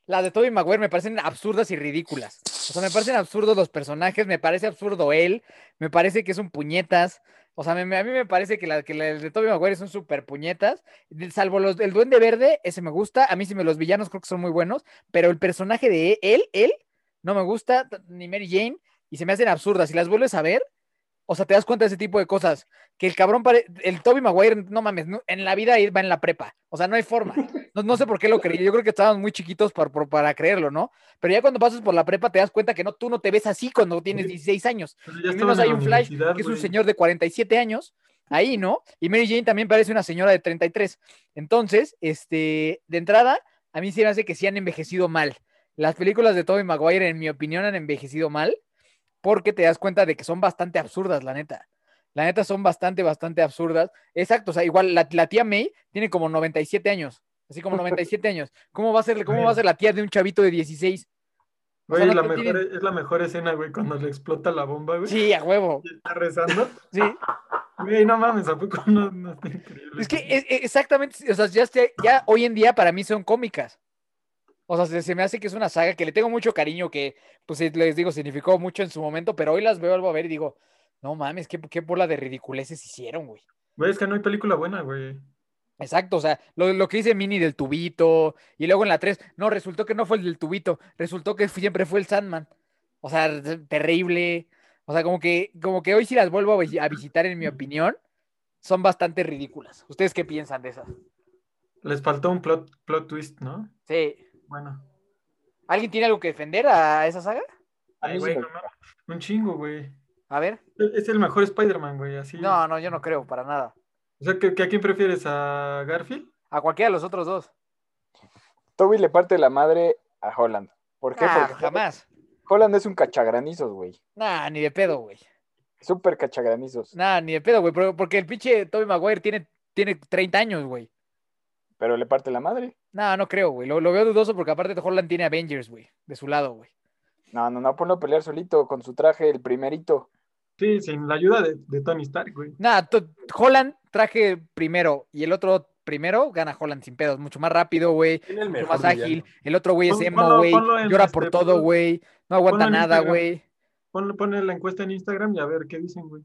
las de Tobey Maguire me parecen absurdas y ridículas. O sea, me parecen absurdos los personajes, me parece absurdo él, me parece que es un puñetas. O sea, me- a mí me parece que, la, que las de Tobey Maguire son súper puñetas. Salvo los del Duende Verde, ese me gusta. A mí sí me los villanos creo que son muy buenos. Pero el personaje de él, él, no me gusta, ni Mary Jane, y se me hacen absurdas. Si las vuelves a ver, o sea, te das cuenta de ese tipo de cosas. Que el cabrón, pare- el Tobey Maguire, no mames, en la vida va en la prepa. O sea, no hay forma. *laughs* No, no sé por qué lo creí. Yo creo que estábamos muy chiquitos para, para creerlo, ¿no? Pero ya cuando pasas por la prepa te das cuenta que no, tú no te ves así cuando tienes 16 años. Y menos hay un Flash que es un güey. señor de 47 años, ahí, ¿no? Y Mary Jane también parece una señora de 33. Entonces, este, de entrada, a mí se me hace que sí han envejecido mal. Las películas de Tobey Maguire, en mi opinión, han envejecido mal porque te das cuenta de que son bastante absurdas, la neta. La neta son bastante, bastante absurdas. Exacto, o sea, igual la, la tía May tiene como 97 años, así como 97 años. ¿Cómo va a ser, cómo va a ser la tía de un chavito de 16? O sea, Güey, no- la no mejor, tienen- es la mejor escena, güey, cuando le explota la bomba, güey. Sí, a huevo. Y está rezando. Sí. Güey, no mames, ¿a poco no, no está increíble? Es que es- exactamente, o sea, ya, esté- ya hoy en día para mí son cómicas. O sea, se, se me hace que es una saga que le tengo mucho cariño, que pues eh, les digo, significó mucho en su momento, pero hoy las veo algo a ver y digo, no mames, qué, qué bola de ridiculeces hicieron, güey. Güey, es que no hay película buena, güey. Exacto, o sea, lo, lo que dice Mini del tubito, y luego en la 3, no, resultó que no fue el del tubito, resultó que siempre fue el Sandman. O sea, terrible. O sea, como que, como que hoy si las vuelvo a, vi- a visitar, en mi opinión, son bastante ridículas. ¿Ustedes qué piensan de esas? Les faltó un plot, plot twist, ¿no? Sí. Bueno. ¿Alguien tiene algo que defender a esa saga? Ay, güey, no un chingo, güey. A ver. Es el mejor Spider-Man, güey, así. No, no, yo no creo, para nada. O sea, ¿que, que ¿a quién prefieres? ¿A Garfield? A cualquiera de los otros dos. Toby le parte la madre a Holland. ¿Por qué? Ah, Porque jamás. Holland es un cachagranizos, güey. Nah, ni de pedo, güey. Súper cachagranizos. Nah, ni de pedo, güey. pero- Porque el pinche Tobey Maguire tiene, tiene 30 años, güey. Pero le parte la madre. No, no creo, güey. Lo, lo veo dudoso porque aparte Holland tiene Avengers, güey. De su lado, güey. No, no, no, ponlo a pelear solito con su traje, el primerito. Sí, sin la ayuda de, de Tony Stark, güey. Nada, Holland traje primero y el otro primero gana Holland sin pedos. Mucho más rápido, güey. Tiene el Mucho mejor más ágil. villano. El otro güey es Pon- emo, güey. Llora por este, todo, ponlo- güey. No aguanta nada, güey. Ponle, ponle la encuesta en Instagram y a ver qué dicen, güey.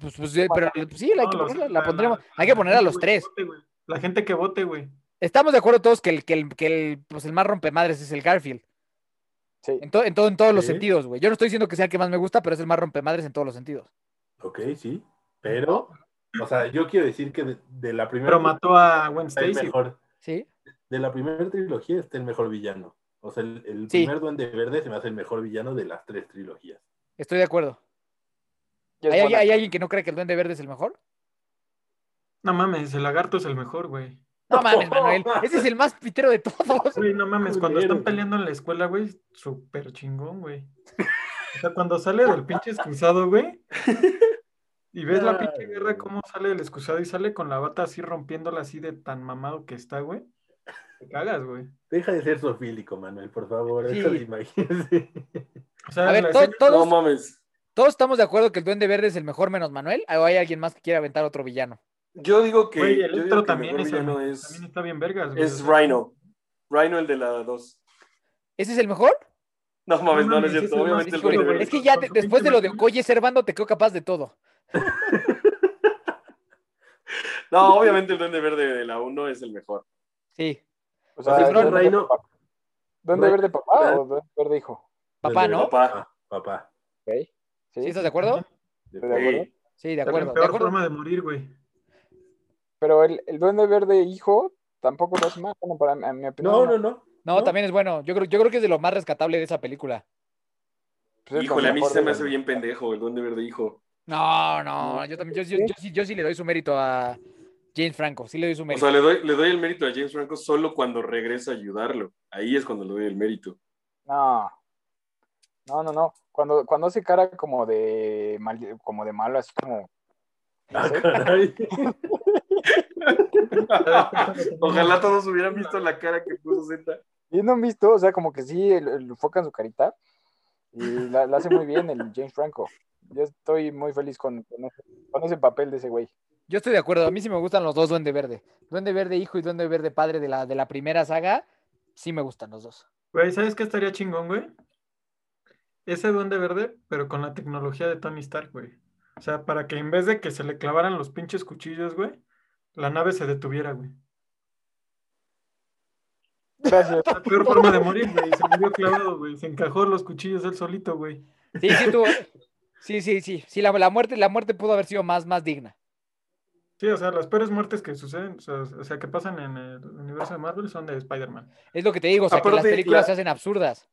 Pues, pues, eh, pero pues, sí, la hay No, que los- ponerla, la la- pondremos. la- Hay que poner a los tres. vote. La gente que vote, güey. Estamos de acuerdo todos que el, que el, que el, pues el más rompemadres es el Garfield. Sí. En, to- en, todo, en todos los sentidos, güey. Yo no estoy diciendo que sea el que más me gusta, pero es el más rompemadres en todos los sentidos. Ok, sí. Pero, o sea, yo quiero decir que de, de la primera Pero mató a Gwen Stacy. mejor. ¿Sí? De la primera trilogía está el mejor villano. O sea, el, el Sí. primer Duende Verde se me hace el mejor villano de las tres trilogías. Estoy de acuerdo. ¿Hay, alguien que no cree que el Duende Verde es el mejor? No mames, el lagarto es el mejor, güey. No mames, *laughs* Manuel. Ese es el más pitero de todos. Güey, no mames, cuando están peleando en la escuela, güey, súper chingón, güey. O sea, cuando sale del pinche excusado, güey, *laughs* y ves la pinche guerra, cómo sale del excusado y sale con la bata así rompiéndola así de tan mamado que está, güey. Te cagas, güey. Deja de ser sofílico, Manuel, por favor. Sí. Deja de imagínese. O sea, A ver, la to- escena- todos, No mames. todos estamos de acuerdo que el Duende Verde es el mejor menos Manuel. ¿O hay alguien más que quiera aventar otro villano? Yo digo que, güey, el también, mejor es el- villano es, también está bien vergas, güey. es Rhino. Rhino, el de la 2. ¿Ese es el mejor? No mames, no, no mames, es cierto. Obviamente el Duende. Verde. es que ya después de lo de. Okoye Servando te creo capaz de todo. *laughs* No, obviamente el Duende Verde de la 1 es el mejor. Sí. O sea, si no, ¿dónde Reino- papá? ¿Dónde Reino- verde papá o dónde verde hijo? Papá, ¿no? Papá. Papá. Ok. ¿Sí Sí, estás de acuerdo? ¿Estoy de acuerdo? Sí. Sí, de es la acuerdo. De peor acuerdo. forma de morir, güey. Pero el, el duende verde hijo tampoco lo hace mal, bueno, para mi opinión. No, no, no. No, ¿No? también es bueno. Yo creo, yo creo que es de lo más rescatable de esa película. Pues Híjole, a mí se me hace bien pendejo el Duende Verde hijo. No, no, yo también, yo, yo- yo sí, yo sí le doy su mérito a James Franco, sí le doy su O mérito. sea, le doy, le doy el mérito a James Franco solo cuando regresa a ayudarlo. Ahí es cuando le doy el mérito. No. No, no, no. Cuando, cuando hace cara como de mal, como de malo, así como. no Ah, sé. caray. *laughs* Ojalá todos hubieran visto la cara que puso Z. Y no han visto, o sea, como que sí, el, el enfoca en su carita. Y la, la hace muy bien el James Franco. Yo estoy muy feliz con, con ese, con ese papel de ese güey. Yo estoy de acuerdo. A mí sí me gustan los dos Duende Verde. Duende Verde hijo y Duende Verde padre de la, de la primera saga. Sí me gustan los dos. Güey, ¿sabes qué estaría chingón, güey? Ese duende verde, pero con la tecnología de Tony Stark, güey. O sea, para que en vez de que se le clavaran los pinches cuchillos, güey, la nave se detuviera, güey. Gracias. La *laughs* peor forma de morir, güey. Se murió clavado, güey. Se encajó los cuchillos él solito, güey. Sí, sí, tú. Sí, sí, sí. Sí, la, la muerte, la muerte pudo haber sido más, más digna. Sí, o sea, las peores muertes que suceden, o sea, o sea, que pasan en el universo de Marvel son de Spider-Man. Es lo que te digo, o sea, que las Aparte, películas la- se hacen absurdas.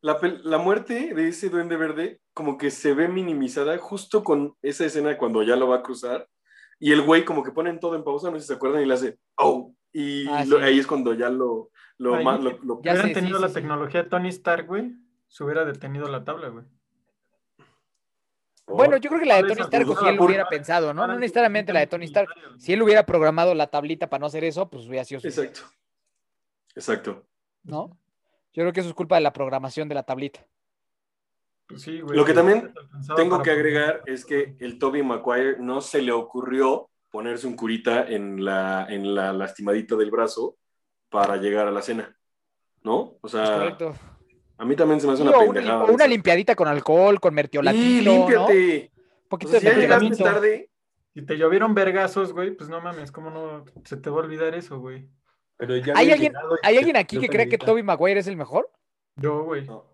La, la muerte de ese duende verde como que se ve minimizada justo con esa escena cuando ya lo va a cruzar y el güey como que ponen todo en pausa, no sé si se acuerdan, y le hace ¡Oh! Y Ah, lo- ahí es cuando ya lo... lo, Ahí- lo- lo- Ya hubieran sé, tenido sí, la sí. tecnología de Tony Stark, güey, se hubiera detenido la tabla, güey. Bueno, yo creo que la de ¿Cuál es Tony Stark, si él hubiera pensado, ¿no? No necesariamente la de Tony Stark. Si él hubiera programado la tablita para no hacer eso, pues hubiera sido suficiente, Exacto. Exacto. ¿no? Yo creo que eso es culpa de la programación de la tablita. Pues sí, güey, Lo que también Tengo que agregar es que el Toby Maguire no se le ocurrió ponerse un curita en la, en la lastimadita del brazo para llegar a la cena. ¿No? O Es sea, correcto. A mí también se me hace Sí, una o pendejada. o una limpiadita con alcohol, con ¡Y mertiolatito, ¿no? límpiate! Un poquito de ya llegaste tarde. Si te llovieron vergazos, güey, pues no mames, ¿cómo no se te va a olvidar eso, güey? Pero ya ¿Hay alguien, y ¿Hay alguien aquí que cree que. Toby Maguire es el mejor? Yo, güey. No,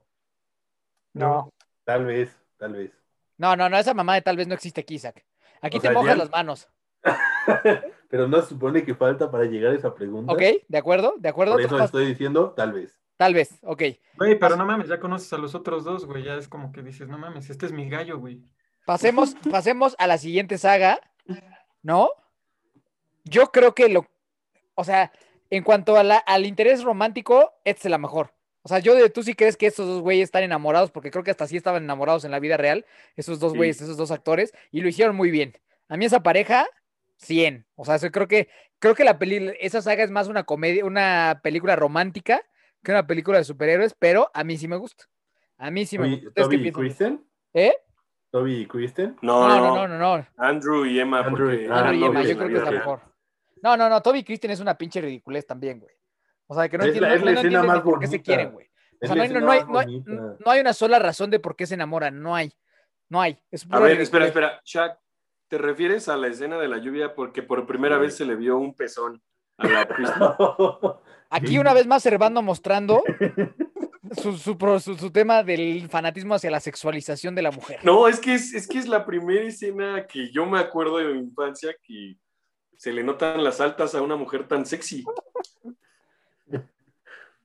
No. tal vez, tal vez. No, no, no, esa mamá de tal vez no existe aquí, Isaac. Aquí O te sea, mojas ya- las manos. *laughs* Pero no se supone que falta para llegar a esa pregunta. ¿Ok? ¿De acuerdo? ¿De acuerdo? Por eso estás- estoy diciendo tal vez. Tal vez, ok. Güey, pero no mames, ya conoces a los otros dos, güey. Ya es como que dices, no mames, este es mi gallo, güey. Pasemos, *laughs* pasemos a la siguiente saga, ¿no? Yo creo que lo, o sea, en cuanto a la- al interés romántico, esta es la mejor. O sea, yo de tú sí crees que estos dos güeyes están enamorados, porque creo que hasta sí estaban enamorados en la vida real, esos dos Sí. güeyes, esos dos actores, y lo hicieron muy bien. A mí esa pareja, 100. O sea, eso creo que, creo que la peli, esa saga es más una comedia, una película romántica que una película de superhéroes, pero a mí sí me gusta. A mí sí me Oye, gusta. ¿Ustedes qué Toby y? Kristen. ¿Eh? Toby y Kristen. No, No, no, no, no, no. Andrew y Emma, Andrew porque y- Andrew Ah, y Emma, yo creo que es la mejor. No, no, no, Toby y Kristen es una pinche ridiculez también, güey. O sea, que no Es entiendo, la- es la escena más por qué se quieren, güey. O sea, no hay, no, hay, no, hay, no hay una sola razón de por qué se enamoran, no hay. No hay. Es A ver, espera, espera. Shaq, ¿te refieres a la escena de la lluvia porque por primera Sí. vez se le vio un pezón a la Kristen? *laughs* Aquí una vez más Servando mostrando *laughs* su, su, pro- su- su tema del fanatismo hacia la sexualización de la mujer. No, es que es, es que es la primera escena que yo me acuerdo de mi infancia que se le notan las altas a una mujer tan sexy.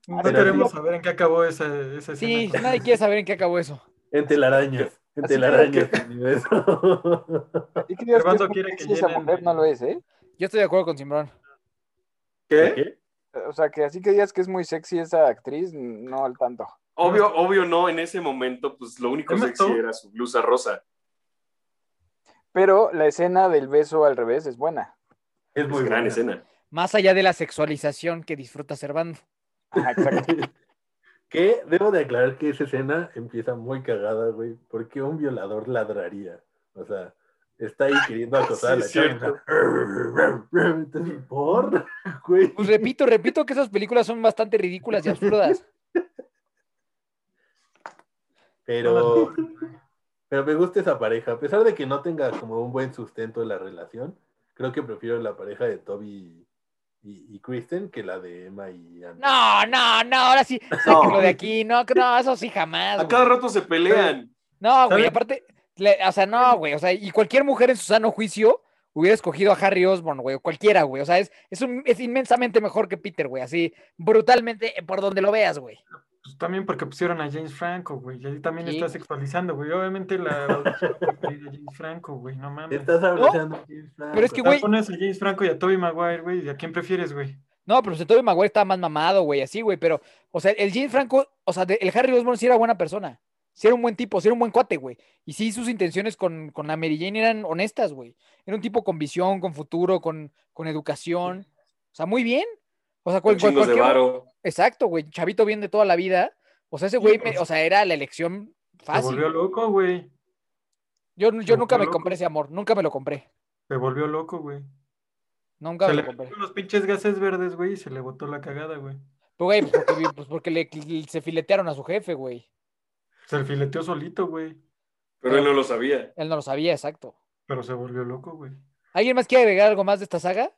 No Pero- queremos saber en qué acabó esa, esa escena. Sí, nadie quiere saber en qué acabó eso. En telarañas. En telarañas. que-. Y es quiere que esa mujer no lo es, ¿eh? Yo estoy de acuerdo con Simbrón. ¿Qué? O sea, que así que digas que es muy sexy esa actriz, no al tanto. Obvio, obvio no, en ese momento, pues lo único sexy era su blusa rosa. Pero la escena del beso al revés es buena. Es Es muy gran buena. escena. Más allá de la sexualización que disfruta Servando. Exacto. *laughs* Que debo de aclarar que esa escena empieza muy cagada, güey. porque un violador ladraría? O sea, está ahí queriendo acosar Sí, a la chava. Entonces, ¿por? *laughs* Güey. Pues repito, repito que esas películas son bastante ridículas y absurdas. *laughs* Pero, pero me gusta esa pareja. A pesar de que no tenga como un buen sustento en la relación, creo que prefiero la pareja de Toby y, y Kristen que la de Emma y Andrew. No, no, no, ahora sí, sáquenlo de aquí. No, no, eso sí jamás. A güey. cada rato se pelean. No, güey, ¿Saben? aparte, le- o sea, no, güey, o sea, y cualquier mujer en su sano juicio hubiera escogido a Harry Osborn, güey, o cualquiera, güey, o sea, es, es, un- es inmensamente mejor que Peter, güey, así, brutalmente, eh, por donde lo veas, güey. Pues también porque pusieron a James Franco, güey. Y ahí también Sí. está sexualizando, güey. Obviamente la *laughs* a a James Franco, güey. No mames. Estás hablando de Pero es que, güey- pones a James Franco y a Tobey Maguire, güey. ¿Y a quién prefieres, güey? No, pero si Tobey Maguire estaba más mamado, güey, así, güey, pero, o sea, el James Franco, o sea, de- el Harry Osborn sí era buena persona, sí era un buen tipo, sí era un buen cuate, güey, y sí sus intenciones con, con la Mary Jane eran honestas, güey, era un tipo con visión, con futuro, con, con educación, o sea, muy bien, o sea, cual- cual- chingos de cualquier- varo. Exacto, güey. Chavito bien de toda la vida. O sea, ese güey, me- o sea, era la elección Se fácil. volvió loco, güey. Yo, yo se nunca me compré ese amor, nunca me lo compré. Se volvió loco, güey. Nunca Se me lo compré. los pinches gases verdes, güey, y se le botó la cagada, güey. Pues, güey, pues porque, pues porque le, le- se filetearon a su jefe, güey. Se le fileteó solito, güey. Pero él no lo sabía. Él no lo sabía, exacto. Pero se volvió loco, güey. ¿Alguien más quiere agregar algo más de esta saga?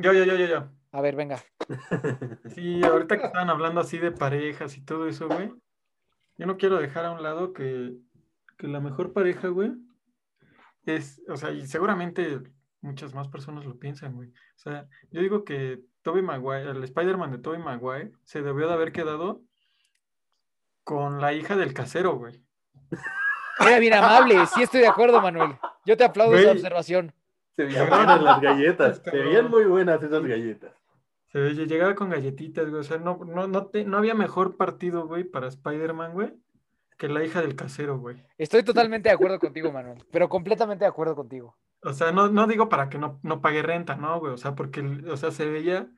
Ya, ya, ya, ya, ya. A ver, venga. *laughs* Sí, ahorita que estaban hablando así de parejas y todo eso, güey. Yo no quiero dejar a un lado que, que la mejor pareja, güey, es, o sea, y seguramente muchas más personas lo piensan, güey. O sea, yo digo que Tobey Maguire, el Spider-Man de Tobey Maguire, se debió de haber quedado con la hija del casero, güey. Era bien amable, sí estoy de acuerdo, Manuel. Yo te aplaudo esa observación. Se veían buenas las *laughs* galletas. Se veían muy buenas esas galletas. Se ve- llegaba con galletitas, güey. O sea, no, no, no, te- no había mejor partido, güey, para Spider-Man, güey, que la hija del casero, güey. Estoy totalmente de acuerdo contigo, Manuel, pero completamente de acuerdo contigo. O sea, no, no digo para que no, no pague renta, ¿no, güey? O sea, porque, o sea, se veía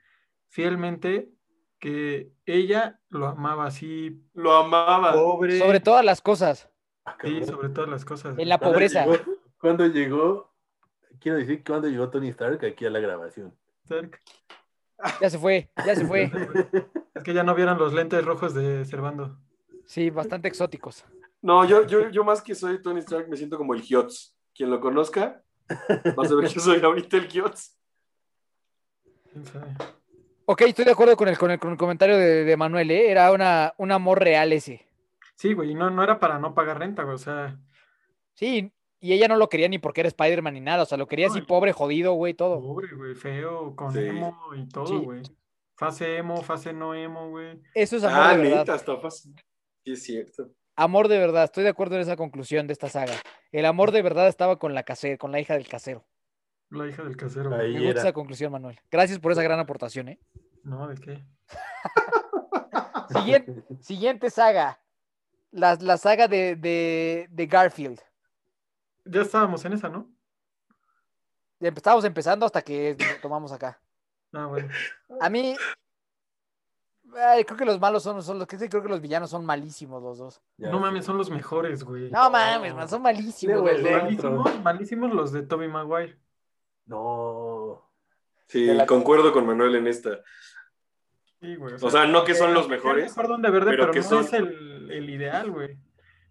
fielmente que ella lo amaba así, Lo amaba. pobre. Sobre todas las cosas, Ah, Sí, sobre todas las cosas. en la ¿Cuándo pobreza. llegó- Cuando llegó, quiero decir, cuando llegó Tony Stark aquí a la grabación. Cerca. Ya se fue, ya se fue. *laughs* Es que ya no vieron los lentes rojos de Servando. Sí, bastante exóticos. No, yo, yo, yo más que soy Tony Stark me siento como el Giots. Quien lo conozca, vas a ver que soy ahorita el Giots. Ok, estoy de acuerdo con el, con el, con el comentario de, de Manuel, ¿eh? Era una, un amor real ese. Sí, güey, y no, no era para no pagar renta, güey. O sea, Sí, y ella no lo quería ni porque era Spider-Man ni nada, o sea, lo quería así pobre, jodido, güey, todo. pobre, güey, feo, con Sí. emo y todo, Sí. güey. Fase emo, fase no emo, güey. Eso es amor Ah, de verdad. neta, está fácil. Sí, es cierto. Amor de verdad, estoy de acuerdo en esa conclusión de esta saga. El amor de verdad estaba con la casera, con la hija del casero. La hija del casero, Ahí. Me gusta era. esa conclusión, Manuel. Gracias por esa gran aportación, ¿eh? No, ¿de qué? *laughs* Siguiente, siguiente saga. La, la saga de, de, de Garfield. Ya estábamos en esa, ¿no? Estábamos empezando hasta que lo tomamos acá. Ah, bueno. A mí. ay, creo que los malos son, son los que sí, creo que los villanos son malísimos los dos. Ya No mames, son los mejores, güey. No mames, man, son malísimos los Malísimos, malísimos los de Toby Maguire. No. Sí, concuerdo con Manuel en esta. Sí, güey. O sea, no que son los mejores, el cordón de verde, pero pero, que no son- es el, el ideal, güey.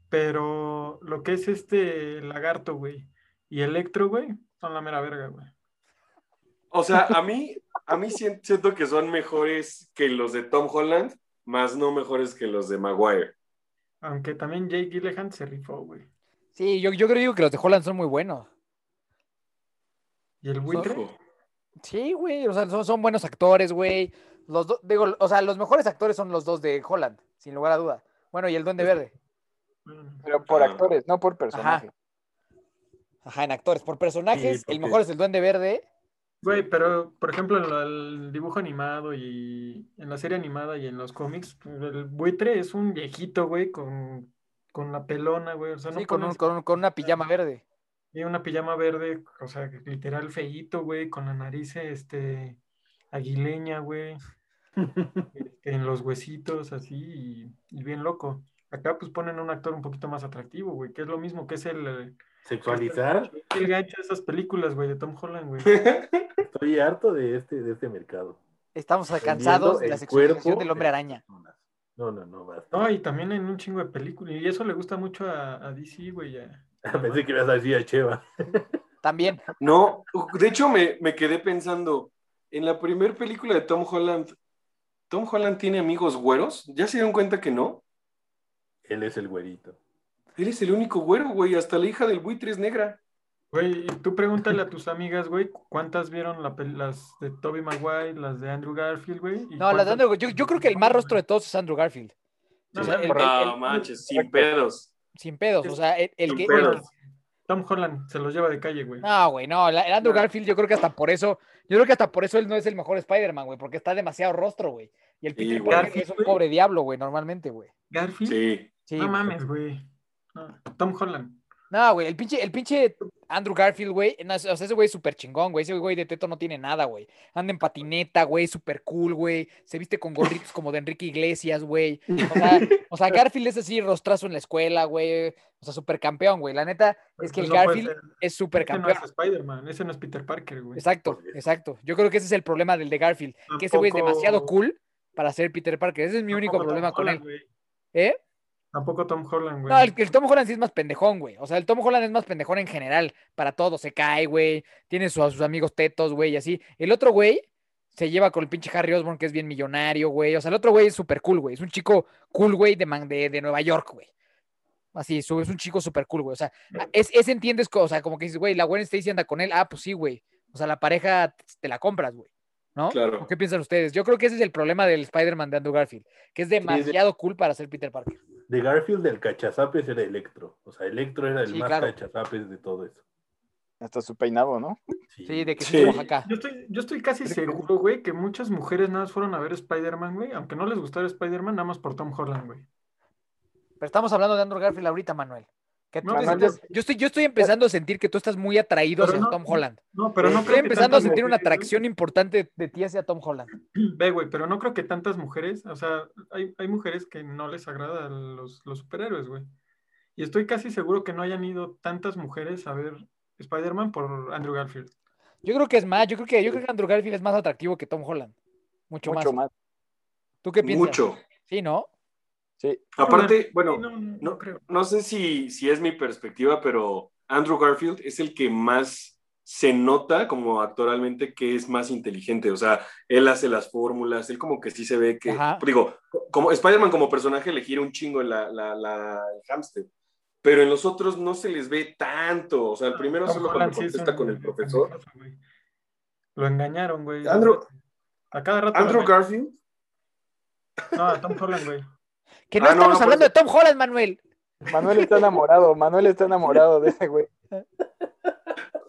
Pero lo que es este lagarto, güey, y Electro, güey, son la mera verga, güey. O sea, a *laughs* mí, a mí sien- siento que son mejores que los de Tom Holland, más no mejores que los de Maguire. Aunque también Jake Gyllenhaal se rifó, güey. Sí, yo, yo creo que los de Holland son muy buenos. Y el buitre. Sí, güey, o sea, son, son buenos actores, güey. Los dos, digo, o sea, los mejores actores son los dos de Holland, sin lugar a duda. Bueno, y el Duende Verde. bueno, Pero por Ah. actores, no por personaje. Ajá, en actores. Por personajes, Sí, el mejor es el Duende Verde. Güey, pero por ejemplo en el dibujo animado y en la serie animada y en los cómics, el buitre es un viejito, güey, con, con la pelona, güey. O sea, no Sí, con, un- con, con una pijama verde. Y una pijama verde, o sea, literal feíto, güey, con la nariz este aguileña, güey, *laughs* este, en los huesitos así y, y bien loco. Acá pues ponen un actor un poquito más atractivo, güey, que es lo mismo que es el, Sexualizar. *laughs* el gancho de esas películas, güey, de Tom Holland, güey. Estoy harto de este, de este mercado. Estamos cansados de la sexualización del hombre araña. No, no, no, basta. No, y también en un chingo de películas, y eso le gusta mucho a, a DC, güey, a- *laughs* Pensé que ibas a decir a Cheva. También. No, de hecho me, me quedé pensando, en la primera película de Tom Holland, ¿Tom Holland tiene amigos güeros? ¿Ya se dieron cuenta que no? Él es el güerito. Eres el único güero, güey, hasta la hija del buitre es negra. Güey, y tú pregúntale a tus amigas, güey, cuántas vieron la pel- las de Tobey Maguire, las de Andrew Garfield, güey. No, las de Andrew- yo, yo creo que el más rostro de todos es Andrew Garfield. No, o sea, el- no, el- No el- manches, sin pedos. Sin pedos. O sea, el, el Sin que. pedos. Tom Holland se los lleva de calle, güey. No, güey, no. El Andrew No. Garfield, yo creo que hasta por eso. Yo creo que hasta por eso él no es el mejor Spider-Man, güey, porque está demasiado rostro, güey. Y el Peter. Parker es un pobre diablo, güey, normalmente, güey. Garfield. Sí. Sí. No mames, güey. No, Tom Holland. No, güey, el pinche, el pinche Andrew Garfield, güey, no, o sea, ese güey es súper chingón, güey. Ese güey de teto no tiene nada, güey. Anda en patineta, güey, súper cool, güey. Se viste con gorritos como de Enrique Iglesias, güey. O sea, *laughs* o sea, Garfield es así, rostrazo en la escuela, güey. O sea, súper campeón, güey. La neta es que Pues el no puede Garfield es súper Ese no campeón. es Spider-Man, ese no es Peter Parker, güey. Exacto, exacto. Yo creo que ese es el problema del de Garfield. Que ese güey es demasiado cool para ser Peter Parker. Ese es mi único Tampoco problema con él. ¿Eh? Tampoco Tom Holland, güey. No, el, el Tom Holland sí es más pendejón, güey. O sea, el Tom Holland es más pendejón en general. Para todo, se cae, güey. Tiene su- a sus amigos tetos, güey, y así. El otro güey se lleva con el pinche Harry Osborn, que es bien millonario, güey. O sea, el otro güey es súper cool, güey. Es un chico cool, güey, de, man- de, de Nueva York, güey. Así, es un chico súper cool, güey. O sea, a- es, ese entiendes, o sea, como que dices, güey, la Gwen Stacy anda con él. Ah, pues sí, güey. O sea, la pareja te la compras, güey. ¿No? Claro. ¿O ¿Qué piensan ustedes? Yo creo que ese es el problema del Spider-Man de Andrew Garfield, que es demasiado cool para ser Peter Parker. De Garfield, el cachazapes era Electro. O sea, Electro era el Sí, más claro. cachazapes de todo eso. Hasta su peinado, ¿no? Sí, de que sí, Oaxaca. Yo estoy, yo estoy casi seguro, güey, que muchas mujeres nada más fueron a ver Spider-Man, güey, aunque no les gustara Spider-Man, nada más por Tom Holland, güey. Pero estamos hablando de Andrew Garfield ahorita, Manuel. No, yo, estoy, yo estoy empezando a sentir que tú estás muy atraído Pero hacia no- Tom Holland. No, pero no Estoy creo que empezando a sentir una mujeres, güey. atracción importante de ti hacia Tom Holland. *clears throat* Ve, güey, pero no creo que tantas mujeres, o sea, hay, hay mujeres que no les agradan los, los superhéroes, güey. Y estoy casi seguro que no hayan ido tantas mujeres a ver Spider-Man por Andrew Garfield. Yo creo que es más, yo creo que, yo creo que Andrew Garfield es más atractivo que Tom Holland. Mucho, Mucho más. más. ¿Tú qué piensas? Mucho. Sí, ¿no? Sí. Aparte, bueno, Sí, no, no, no no- creo. no sé si, si es mi perspectiva, pero Andrew Garfield es el que más se nota como actoralmente que es más inteligente. O sea, él hace las fórmulas, él como que sí se ve que, Ajá. digo, como Spider-Man como personaje le gira un chingo en la, la, la- el hámster. Pero en los otros no se les ve tanto. O sea, el primero solo cuando contesta un con el profesor. Lo engañaron, güey. Andrew- A cada rato. Andrew Garfield. No, a Tom Holland, güey. Que no Ah, estamos no, hablando de Tom Holland, Manuel. Manuel está enamorado, Manuel está enamorado de ese güey.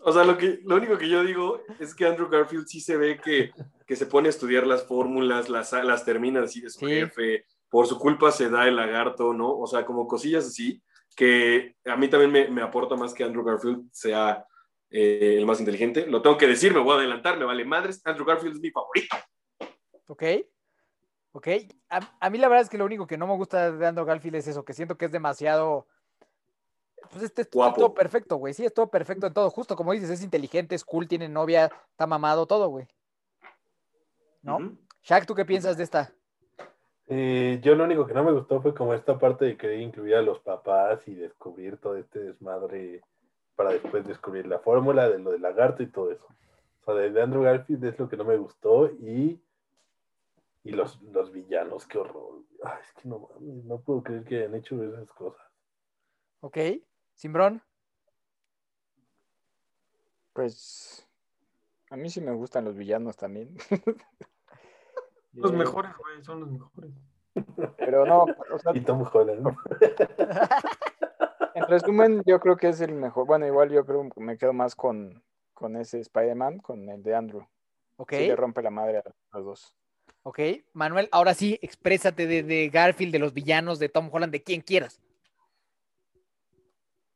O sea, lo, que, lo único que yo digo es que Andrew Garfield sí se ve que, que se pone a estudiar las fórmulas, las, las termina así de su Sí. jefe, por su culpa se da el lagarto, ¿no? O sea, como cosillas así, que a mí también me, me aporta más que Andrew Garfield sea eh, el más inteligente. Lo tengo que decir, me voy a adelantar, me vale madres. Andrew Garfield es mi favorito. ¿Ok? ¿Ok? A, a mí la verdad es que lo único que no me gusta de Andrew Garfield es eso, que siento que es demasiado... Pues este es Guapo. todo perfecto, güey. Sí, es todo perfecto en todo. Justo como dices, es inteligente, es cool, tiene novia, está mamado, todo, güey. ¿No? Ujú. Shaq, ¿tú qué piensas de esta? Eh, yo lo único que no me gustó fue como esta parte de querer incluir a los papás y descubrir todo este desmadre para después descubrir la fórmula de lo del lagarto y todo eso. O sea, de de Andrew Garfield es lo que no me gustó y, y los, los villanos, qué horror. Ay, es que no mames, no puedo creer que hayan hecho esas cosas. ¿Ok? Simbrón. Pues a mí sí me gustan los villanos también. *laughs* Los Eh, mejores, güey, son los mejores. Pero no, o sea, *laughs* Y Tom Holland. *laughs* en resumen, yo creo que es el mejor. Bueno, igual yo creo que me quedo más con, con ese Spider-Man, con el de Andrew. ¿Ok? Sí le rompe la madre a los dos. ¿Ok? Manuel, ahora sí, exprésate de, de Garfield, de los villanos, de Tom Holland, de quien quieras.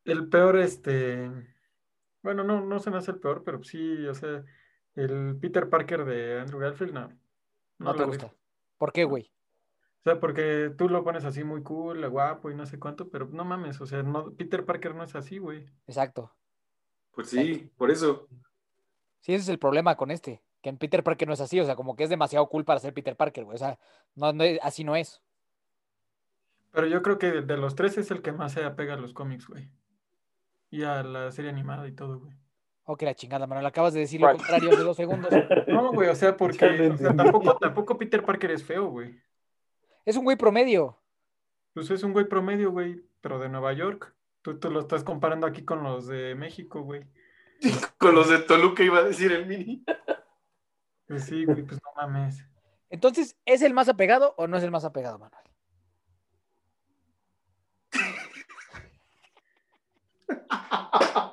El peor, este. Bueno, no, no se me hace el peor, pero sí, o sea, el Peter Parker de Andrew Garfield, no. No, te gusta. ¿Por qué, güey? O sea, porque tú lo pones así muy cool, guapo y no sé cuánto, pero no mames, o sea, no, Peter Parker no es así, güey. Exacto. Pues sí, por eso. Sí, ese es el problema con este. Que en Peter Parker no es así, o sea, como que es demasiado cool para ser Peter Parker, güey. O sea, no, no es- así no es. Pero yo creo que de, de los tres es el que más se apega a los cómics, güey. Y a la serie animada y todo, güey. Oh, que la chingada, Manuel. Acabas de decir lo contrario hace dos segundos. *laughs* No, güey, o sea, porque o sea, tampoco, tampoco Peter Parker es feo, güey. Es un güey promedio. Pues es un güey promedio, güey, pero de Nueva York. Tú, tú lo estás comparando aquí con los de México, güey. *laughs* Con los de Toluca iba a decir el mini. Pues sí, güey, pues no mames. Entonces, ¿es el más apegado o no es el más apegado, Manuel?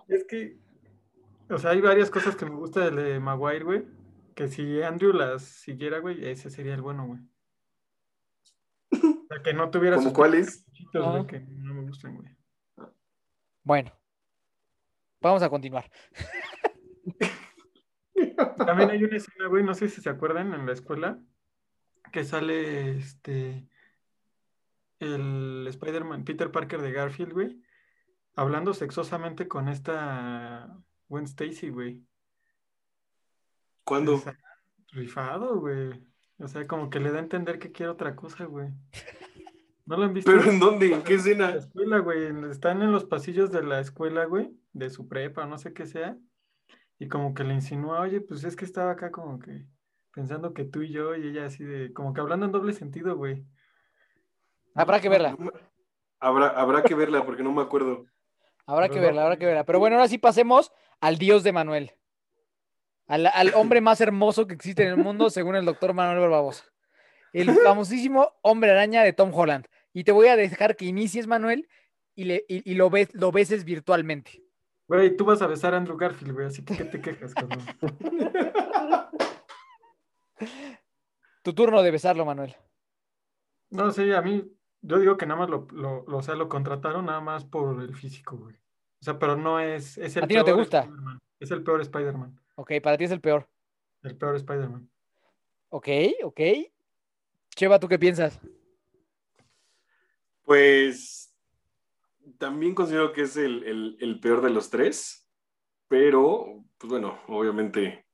Es que, o sea, hay varias cosas que me gusta del de Maguire, güey. Que si Andrew las siguiera, güey, ese sería el bueno, güey. O sea, que no tuviera ¿Cómo sus cuál es? chichitos, güey, Ah. que no me gustan, güey. Bueno, vamos a continuar. También hay una escena, güey, no sé si se acuerdan en la escuela, que sale este el Spider-Man, Peter Parker de Garfield, güey, hablando sexosamente con esta Gwen Stacy, güey. ¿Cuándo? Rifado, güey. O sea, como que le da a entender que quiere otra cosa, güey. ¿No lo han visto? ¿Pero en dónde? ¿En qué la escena? escuela, güey. Están en los pasillos de la escuela, güey, de su prepa, no sé qué sea. Y como que le insinúa, oye, pues es que estaba acá como que pensando que tú y yo, y ella así de, como que hablando en doble sentido, güey. Habrá que verla. Habrá, habrá que verla porque no me acuerdo. Habrá que verla, habrá que verla. Pero bueno, ahora sí pasemos al dios de Manuel. Al, al hombre más hermoso que existe en el mundo, según el doctor Manuel Barbosa. El *laughs* famosísimo hombre araña de Tom Holland. Y te voy a dejar que inicies, Manuel, y, le, y, y lo, ves, lo beses virtualmente. Güey, tú vas a besar a Andrew Garfield, güey, así que ¿qué te quejas, cabrón? *laughs* Tu turno de besarlo, Manuel. No, sí, a mí, yo digo que nada más lo, lo, lo- o sea, lo contrataron nada más por el físico, güey. O sea, pero no es, es el ¿A ti no te peor gusta? Spider-Man. Es el peor Spider-Man. Ok, para ti es el peor. El peor Spider-Man. Ok, ok. Cheva, ¿tú qué piensas? Pues también considero que es el, el- el peor de los tres, pero, pues bueno, obviamente,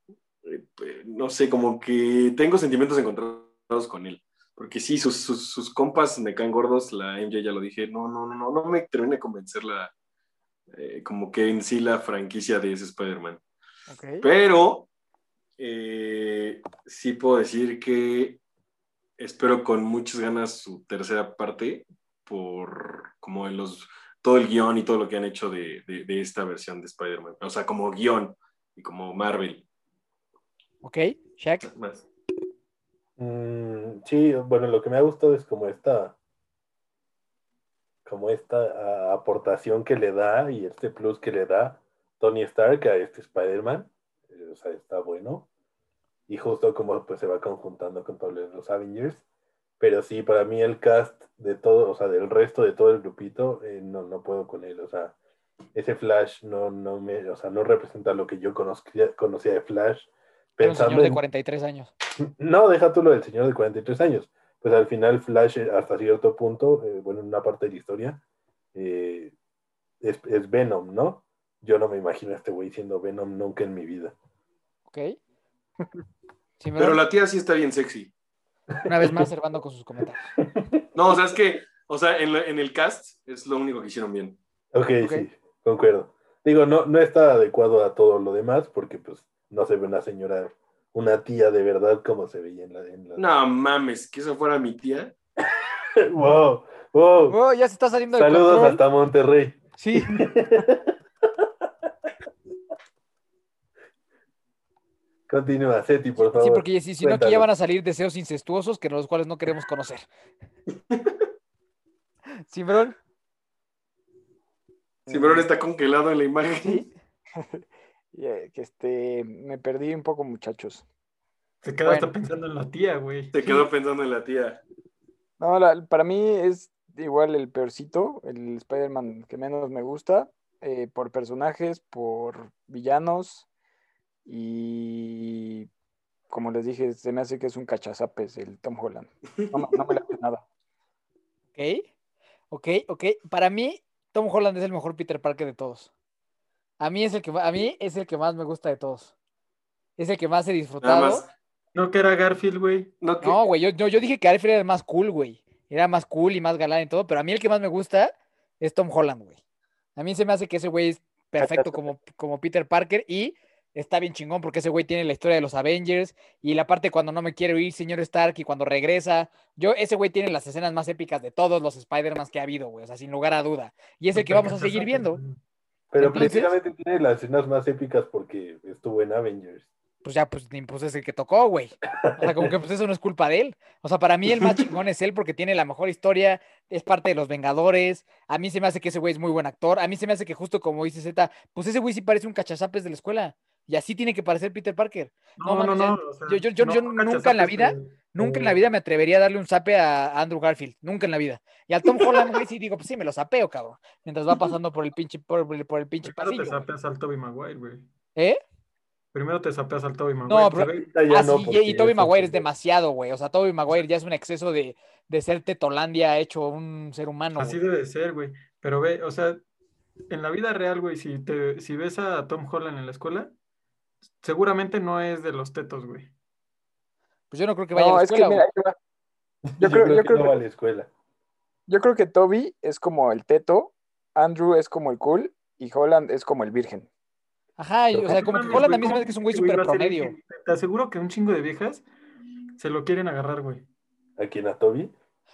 eh, pues, no sé, como que tengo sentimientos encontrados con él, porque sí, sus, sus, sus compas me caen gordos, la MJ ya lo dije, no, no, no, no, no me termina de convencer la, eh, como que en sí la franquicia de ese Spider-Man. Ok. Pero eh, sí puedo decir que espero con muchas ganas su tercera parte por como en los todo el guion y todo lo que han hecho de, de- de esta versión de Spider-Man. O sea, como guion y como Marvel. Ok, Shaq. Más. Mm, sí, bueno, lo que me ha gustado es como esta, como esta ah, aportación que le da y este plus que le da Tony Stark a este Spider-Man. Eh, o sea, está bueno. Y justo como pues se va conjuntando con todos los Avengers. Pero sí, para mí el cast de todo, o sea, del resto de todo el grupito, eh, no, no puedo con él. O sea, ese Flash no, no me, o sea, no representa lo que yo conocía, conocía de Flash. Era un señor Pensando de en, 43 años. no, deja tú lo del señor de 43 años. Pues al final Flash eh, hasta cierto punto, eh, bueno, en una parte de la historia, eh, es, es Venom, ¿no? Yo no me imagino a este güey siendo Venom nunca en mi vida. Ok. *laughs* Sí, Pero la tía sí está bien sexy. Una vez más, Servando con sus comentarios. *laughs* No, o sea, es que, o sea, en, en el cast es lo único que hicieron bien. Ok, Ok. sí, concuerdo. Digo, no, no está adecuado a todo lo demás porque pues no se ve una señora, una tía de verdad como se veía en la... En la... No mames, que eso fuera mi tía. *laughs* wow, wow. Oh, ya se está saliendo de Saludos hasta Monterrey. Sí. *laughs* Continúa, Seti, por favor. Sí, porque si, si no, aquí ya van a salir deseos incestuosos que los cuales no queremos conocer. *laughs* ¿Sí, bro? Simbrón está congelado en la imagen. Sí. *laughs* Y, que este, me perdí un poco, muchachos. Se hasta Bueno. pensando en la tía, güey. Se quedó pensando en la tía. No, la- para mí es igual el peorcito, el Spider-Man que menos me gusta, eh, por personajes, por villanos y como les dije, se me hace que es un cachazapes el Tom Holland. No, me- no me late nada. *laughs* Ok. Ok, ok. Para mí, Tom Holland es el mejor Peter Parker de todos. A mí es el que, a mí es el que más me gusta de todos. Es el que más he disfrutado. más. No que era Garfield, güey. No, que- No, güey, yo, yo, yo dije que Alfred era el más cool, güey. Era más cool y más galán y todo, pero a mí el que más me gusta es Tom Holland, güey. A mí se me hace que ese güey es perfecto como, como Peter Parker y está bien chingón porque ese güey tiene la historia de los Avengers y la parte cuando no me quiero ir, señor Stark, y cuando regresa. Yo, ese güey tiene las escenas más épicas de todos los Spider-Man que ha habido, güey, o sea, sin lugar a duda. Y es el que vamos a seguir viendo. Pero Entonces- precisamente tiene las escenas más épicas porque estuvo en Avengers. Pues ya, pues, ni- pues es el que tocó, güey. O sea, como que pues eso no es culpa de él. O sea, para mí el más chingón es él porque tiene la mejor historia, es parte de los Vengadores. A mí se me hace que ese güey es muy buen actor. A mí se me hace que justo como dice Z, pues ese güey sí parece un cachazapes de la escuela. Y así tiene que parecer Peter Parker. No, No, no, no. o sea, yo- yo- yo- yo no, nunca en la vida- de- Nunca en la Oh. vida me atrevería a darle un zape a Andrew Garfield. Nunca en la vida. Y al Tom Holland, güey, sí digo, pues sí, me lo zapeo, cabrón. Mientras va pasando por el pinche, por, el- por el pinche Primero te pasillo. güey. sapeas al Toby Maguire, güey. ¿Eh? Primero te sapeas al Toby Maguire. No, Se pero- Ah, no, sí, y, y ya Tobey está Maguire es demasiado, güey. O sea, Tobey Maguire ya es un exceso de, de ser Tetolandia hecho un ser humano. Así güey. debe ser, güey. Pero ve, o sea, en la vida real, güey, si te, si ves a Tom Holland en la escuela, seguramente no es de los tetos, güey. Pues yo no creo que vaya a No, la es que escuela, mira. *laughs* Yo, creo- creo, yo que creo no que- va a la escuela. Yo creo que Toby es como el teto, Andrew es como el cool y Holland es como el virgen. Ajá, y, o sea, como que Holland mí se me ¿cómo hace que es un güey súper ser promedio. Te aseguro que un chingo de viejas se lo quieren agarrar, güey. ¿A quién? ¿A Toby?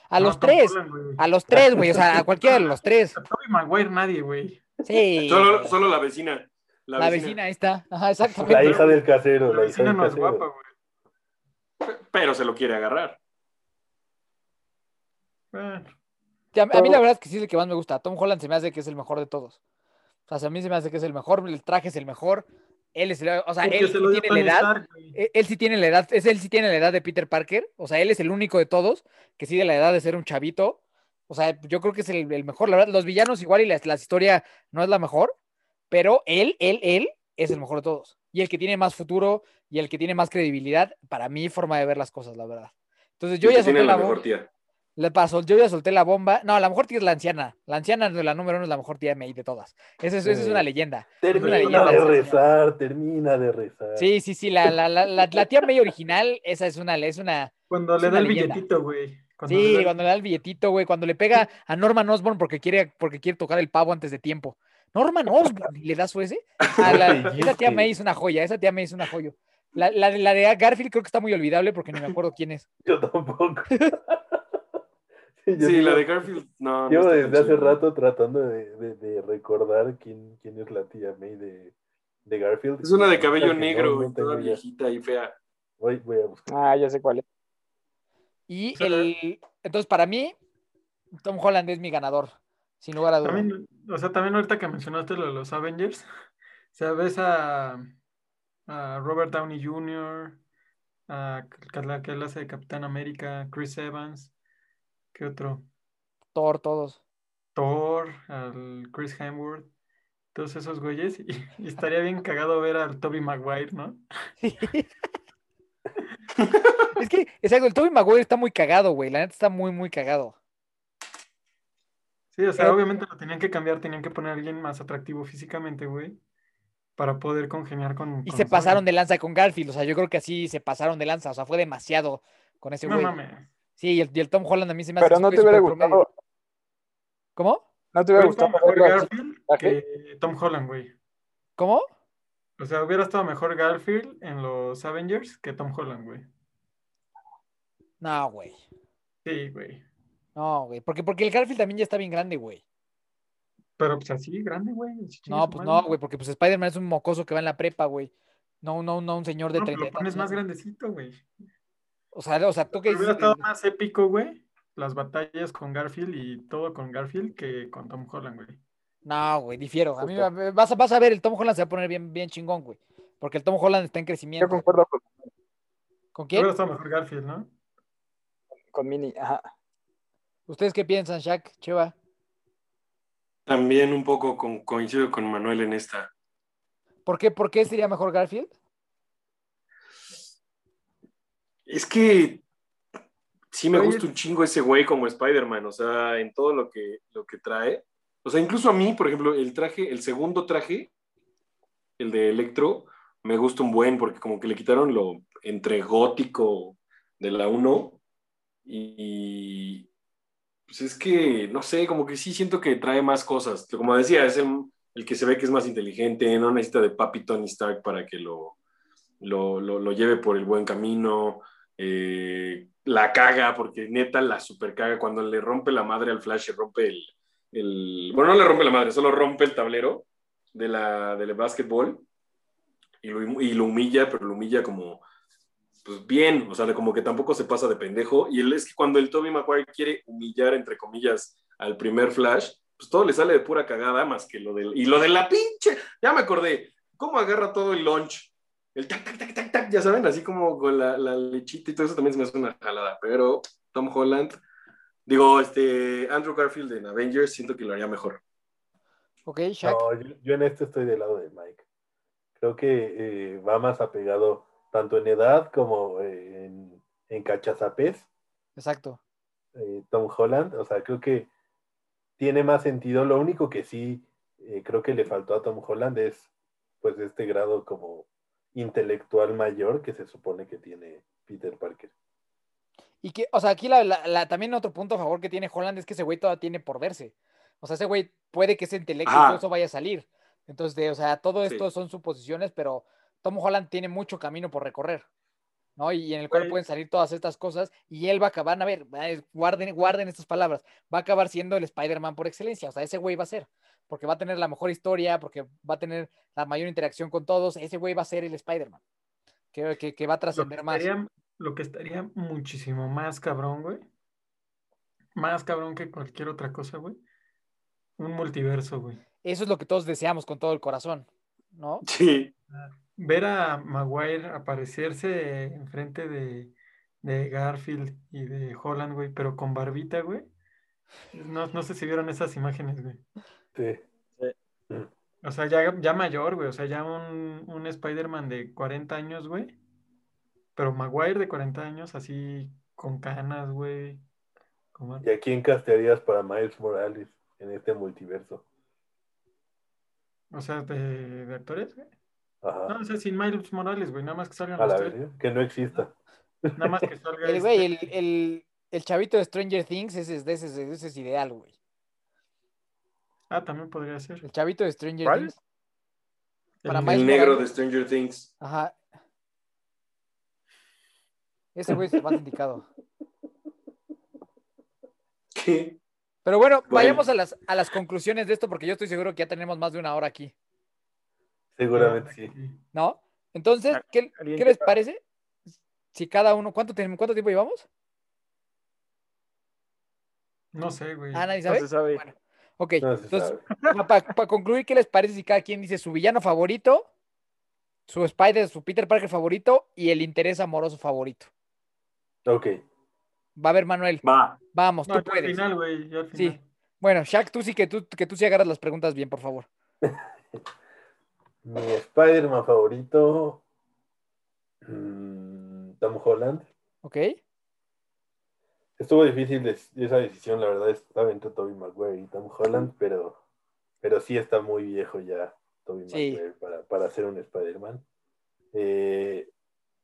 A No, los tres, Holland, güey. a los tres, güey. O sea, a cualquiera de los tres. *laughs* A Toby Maguire nadie, güey. Sí. Solo, solo la vecina. La, La vecina. está. Ajá, exactamente. La hija del casero. La vecina del no es casero. guapa, güey. Pero se lo quiere agarrar. Bueno, Sí, A, a mí la verdad es que sí es el que más me gusta. Tom Holland se me hace que es el mejor de todos. O sea, a mí se me hace que es el mejor, el traje es el mejor. Él es el, o sea, él se sí tiene la edad. Stark, güey. Él, él sí tiene la edad, es él sí tiene la edad de Peter Parker. O sea, él es el único de todos que sí de la edad de ser un chavito. O sea, yo creo que es el, el mejor. La verdad, los villanos igual y la, la historia no es la mejor, pero él, él, él es el mejor de todos. Y el que tiene más futuro y el que tiene más credibilidad, para mi forma de ver las cosas, la verdad. Entonces yo ya solté la bomba. tía. Le pasó, yo ya solté la bomba. No, la mejor tía es la anciana. La anciana de la número uno es la mejor tía May de todas. Esa es, una leyenda. Termina leyenda de rezar, termina de rezar. Sí, sí, sí. La, la, la, la, la tía May original, esa es una, es una. Cuando es le da el leyenda. billetito, güey. Cuando le Sí, da cuando le da el billetito, güey. Cuando le pega a Norman Osborn porque quiere, porque quiere tocar el pavo antes de tiempo. Norman Osborn, ¿y le da su ese? La- *laughs* esa tía May es una joya. Esa tía May es una joya. La, la, de- la de Garfield creo que está muy olvidable porque ni me acuerdo quién es. Yo tampoco. *laughs* Sí, yo Sí, la de Garfield. No, Llevo desde hace rato tratando de, de- de recordar quién, quién es la tía May de, de Garfield. Es una de cabello negro no toda viejita y fea. Voy, voy a buscar. Ah, ya sé cuál es. Y el. Entonces, para mí, Tom Holland es mi ganador. Sin lugar a dudas. También, o sea, también ahorita que mencionaste lo de los Avengers, o sea, ves a, a Robert Downey Jr., a la que él hace de Capitán América, Chris Evans, ¿qué otro? Thor, todos. Thor, al Chris Hemsworth, todos esos güeyes, y, *laughs* y estaría bien cagado ver al Toby Maguire, ¿no? *laughs* Es que, exacto, el Tobey Maguire está muy cagado, güey. La neta está muy, muy cagado. Sí, o sea, Eh, obviamente lo tenían que cambiar, tenían que poner a alguien más atractivo físicamente, güey, para poder congeniar con... Y con se pasaron de lanza con Garfield. O sea, yo creo que así se pasaron de lanza. O sea, fue demasiado con ese No güey. mames. Sí, y el, y el Tom Holland a mí se me hace Pero no te hubiera promedio. gustado, ¿Cómo? no te hubiera gustado mejor. Garfield que Tom Holland, güey. ¿Cómo? O sea, hubiera estado mejor Garfield en los Avengers que Tom Holland, güey. No, güey. Sí, güey. No, güey. Porque, porque el Garfield también ya está bien grande, güey. Pero pues así, grande, güey. así No, pues no, güey. Porque pues Spider-Man es un mocoso que va en la prepa, güey. No, no, no un señor de No, pero 30 lo pones más grandecito, güey. O sea, o sea, tú que Hubiera estado más épico, güey. Las batallas con Garfield y todo con Garfield que con Tom Holland, güey. No, güey, difiero. A mí vas a, vas a ver, el Tom Holland se va a poner bien, bien chingón, güey. Porque el Tom Holland está en Yo crecimiento. concuerdo con, ¿Con quién? Hubiera estado mejor Garfield, ¿no? con Mini. Ajá. ¿Ustedes qué piensan, Shaq? Cheva. También un poco con- coincido con Manuel en esta. ¿Por qué, ¿Por qué sería mejor Garfield? Es que sí me Oye. gusta un chingo ese güey como Spider-Man, o sea, en todo lo que, lo que trae. O sea, incluso a mí, por ejemplo, el traje, el segundo traje, el de Electro, me gusta un buen porque como que le quitaron lo entre gótico de la 1 y pues es que, no sé, como que sí siento que trae más cosas. Como decía, es el, que se ve que es más inteligente, no necesita de papi Tony Stark para que lo, lo, lo, lo lleve por el buen camino. eh, la caga, porque neta la super caga. Cuando le rompe la madre al Flash, rompe el, el- Bueno, no le rompe la madre, solo rompe el tablero de la, del básquetbol y lo, y lo humilla, pero lo humilla como. Pues bien, o sea, como que tampoco se pasa de pendejo. Y él es que cuando el Toby Maguire quiere humillar, entre comillas, al primer Flash, pues todo le sale de pura cagada, más que lo del. Y lo de la pinche. Ya me acordé. ¿Cómo agarra todo el lunch el tac, tac, tac, tac, tac, ya saben, así como con la, la lechita y todo eso también se me hace una jalada. Pero Tom Holland, digo, este, Andrew Garfield en Avengers, siento que lo haría mejor. Ok, Shaq. No, yo, yo en esto estoy del lado de Mike. Creo que eh, va más apegado tanto en edad como en, en cachazapés. Exacto. eh, Tom Holland. O sea, creo que tiene más sentido. Lo único que sí eh, creo que le faltó a Tom Holland es pues este grado como intelectual mayor que se supone que tiene Peter Parker. Y que, o sea, aquí la, la- la- también otro punto a favor que tiene Holland es que ese güey todavía tiene por verse. O sea, ese güey puede que ese intelecto todo eso vaya a salir. Entonces, de- o sea, todo Sí. esto son suposiciones, pero Tom Holland tiene mucho camino por recorrer. ¿no? Y en el cual pueden salir todas estas cosas y él va a acabar, a ver, guarden, guarden estas palabras, va a acabar siendo el Spider-Man por excelencia, o sea, ese güey va a ser, porque va a tener la mejor historia, porque va a tener la mayor interacción con todos, ese güey va a ser el Spider-Man, que, que, que va a trascender más. lo que estaría muchísimo más cabrón, güey. Más cabrón que cualquier otra cosa, güey. Un multiverso, güey. Eso es lo que todos deseamos con todo el corazón, ¿no? Sí. Ver a Maguire aparecerse enfrente de, de Garfield y de Holland, güey, pero con barbita, güey. No, no sé si vieron esas imágenes, güey. Sí. O sea, ya, ya mayor, güey. O sea, ya un, un Spider-Man de 40 años, güey. Pero Maguire de 40 años, así con canas, güey. Como- ¿Y a quién castearías para Miles Morales en este multiverso? O sea, de, de actores, güey. Ajá. No, o sea, sin Miles Morales, güey. Nada más que salgan a los la tres. vez, que no exista. Nada más que salga El güey, el, este- el, el chavito de Stranger Things, ese es, ese, es- ese es ideal, güey. Ah, también podría ser. El chavito de Stranger. Things. El- para El Miles negro de. Stranger Things. Ajá. Ese güey es el más indicado. ¿Qué? Pero bueno, Bueno. vayamos a las, a las conclusiones de esto porque yo estoy seguro que ya tenemos más de una hora aquí, Seguramente sí. ¿no? Entonces, ¿qué, ¿alguien qué les parece? Si cada uno, ¿cuánto, tenemos- ¿cuánto tiempo llevamos? No sé, güey. Ah, nadie No sabe. se sabe. Bueno, ok, No se entonces, sabe. *laughs* para concluir, ¿qué les parece si cada quien dice su villano favorito, su Spider, su Peter Parker favorito y el interés amoroso favorito? Ok. Va a ver, Manuel. Va. Vamos, No, tú yo al puedes. final, güey. yo al Sí. final. Bueno, Shaq, tú sí que tú, que tú sí agarras las preguntas bien, por favor. *laughs* Mi Spider-Man favorito. mm, Tom Holland. ¿Ok? Estuvo difícil esa decisión, la verdad, estaba entre Tobey Maguire y Tom Holland, pero, pero sí está muy viejo ya Tobey Sí. Maguire para, para ser un Spider-Man. Eh,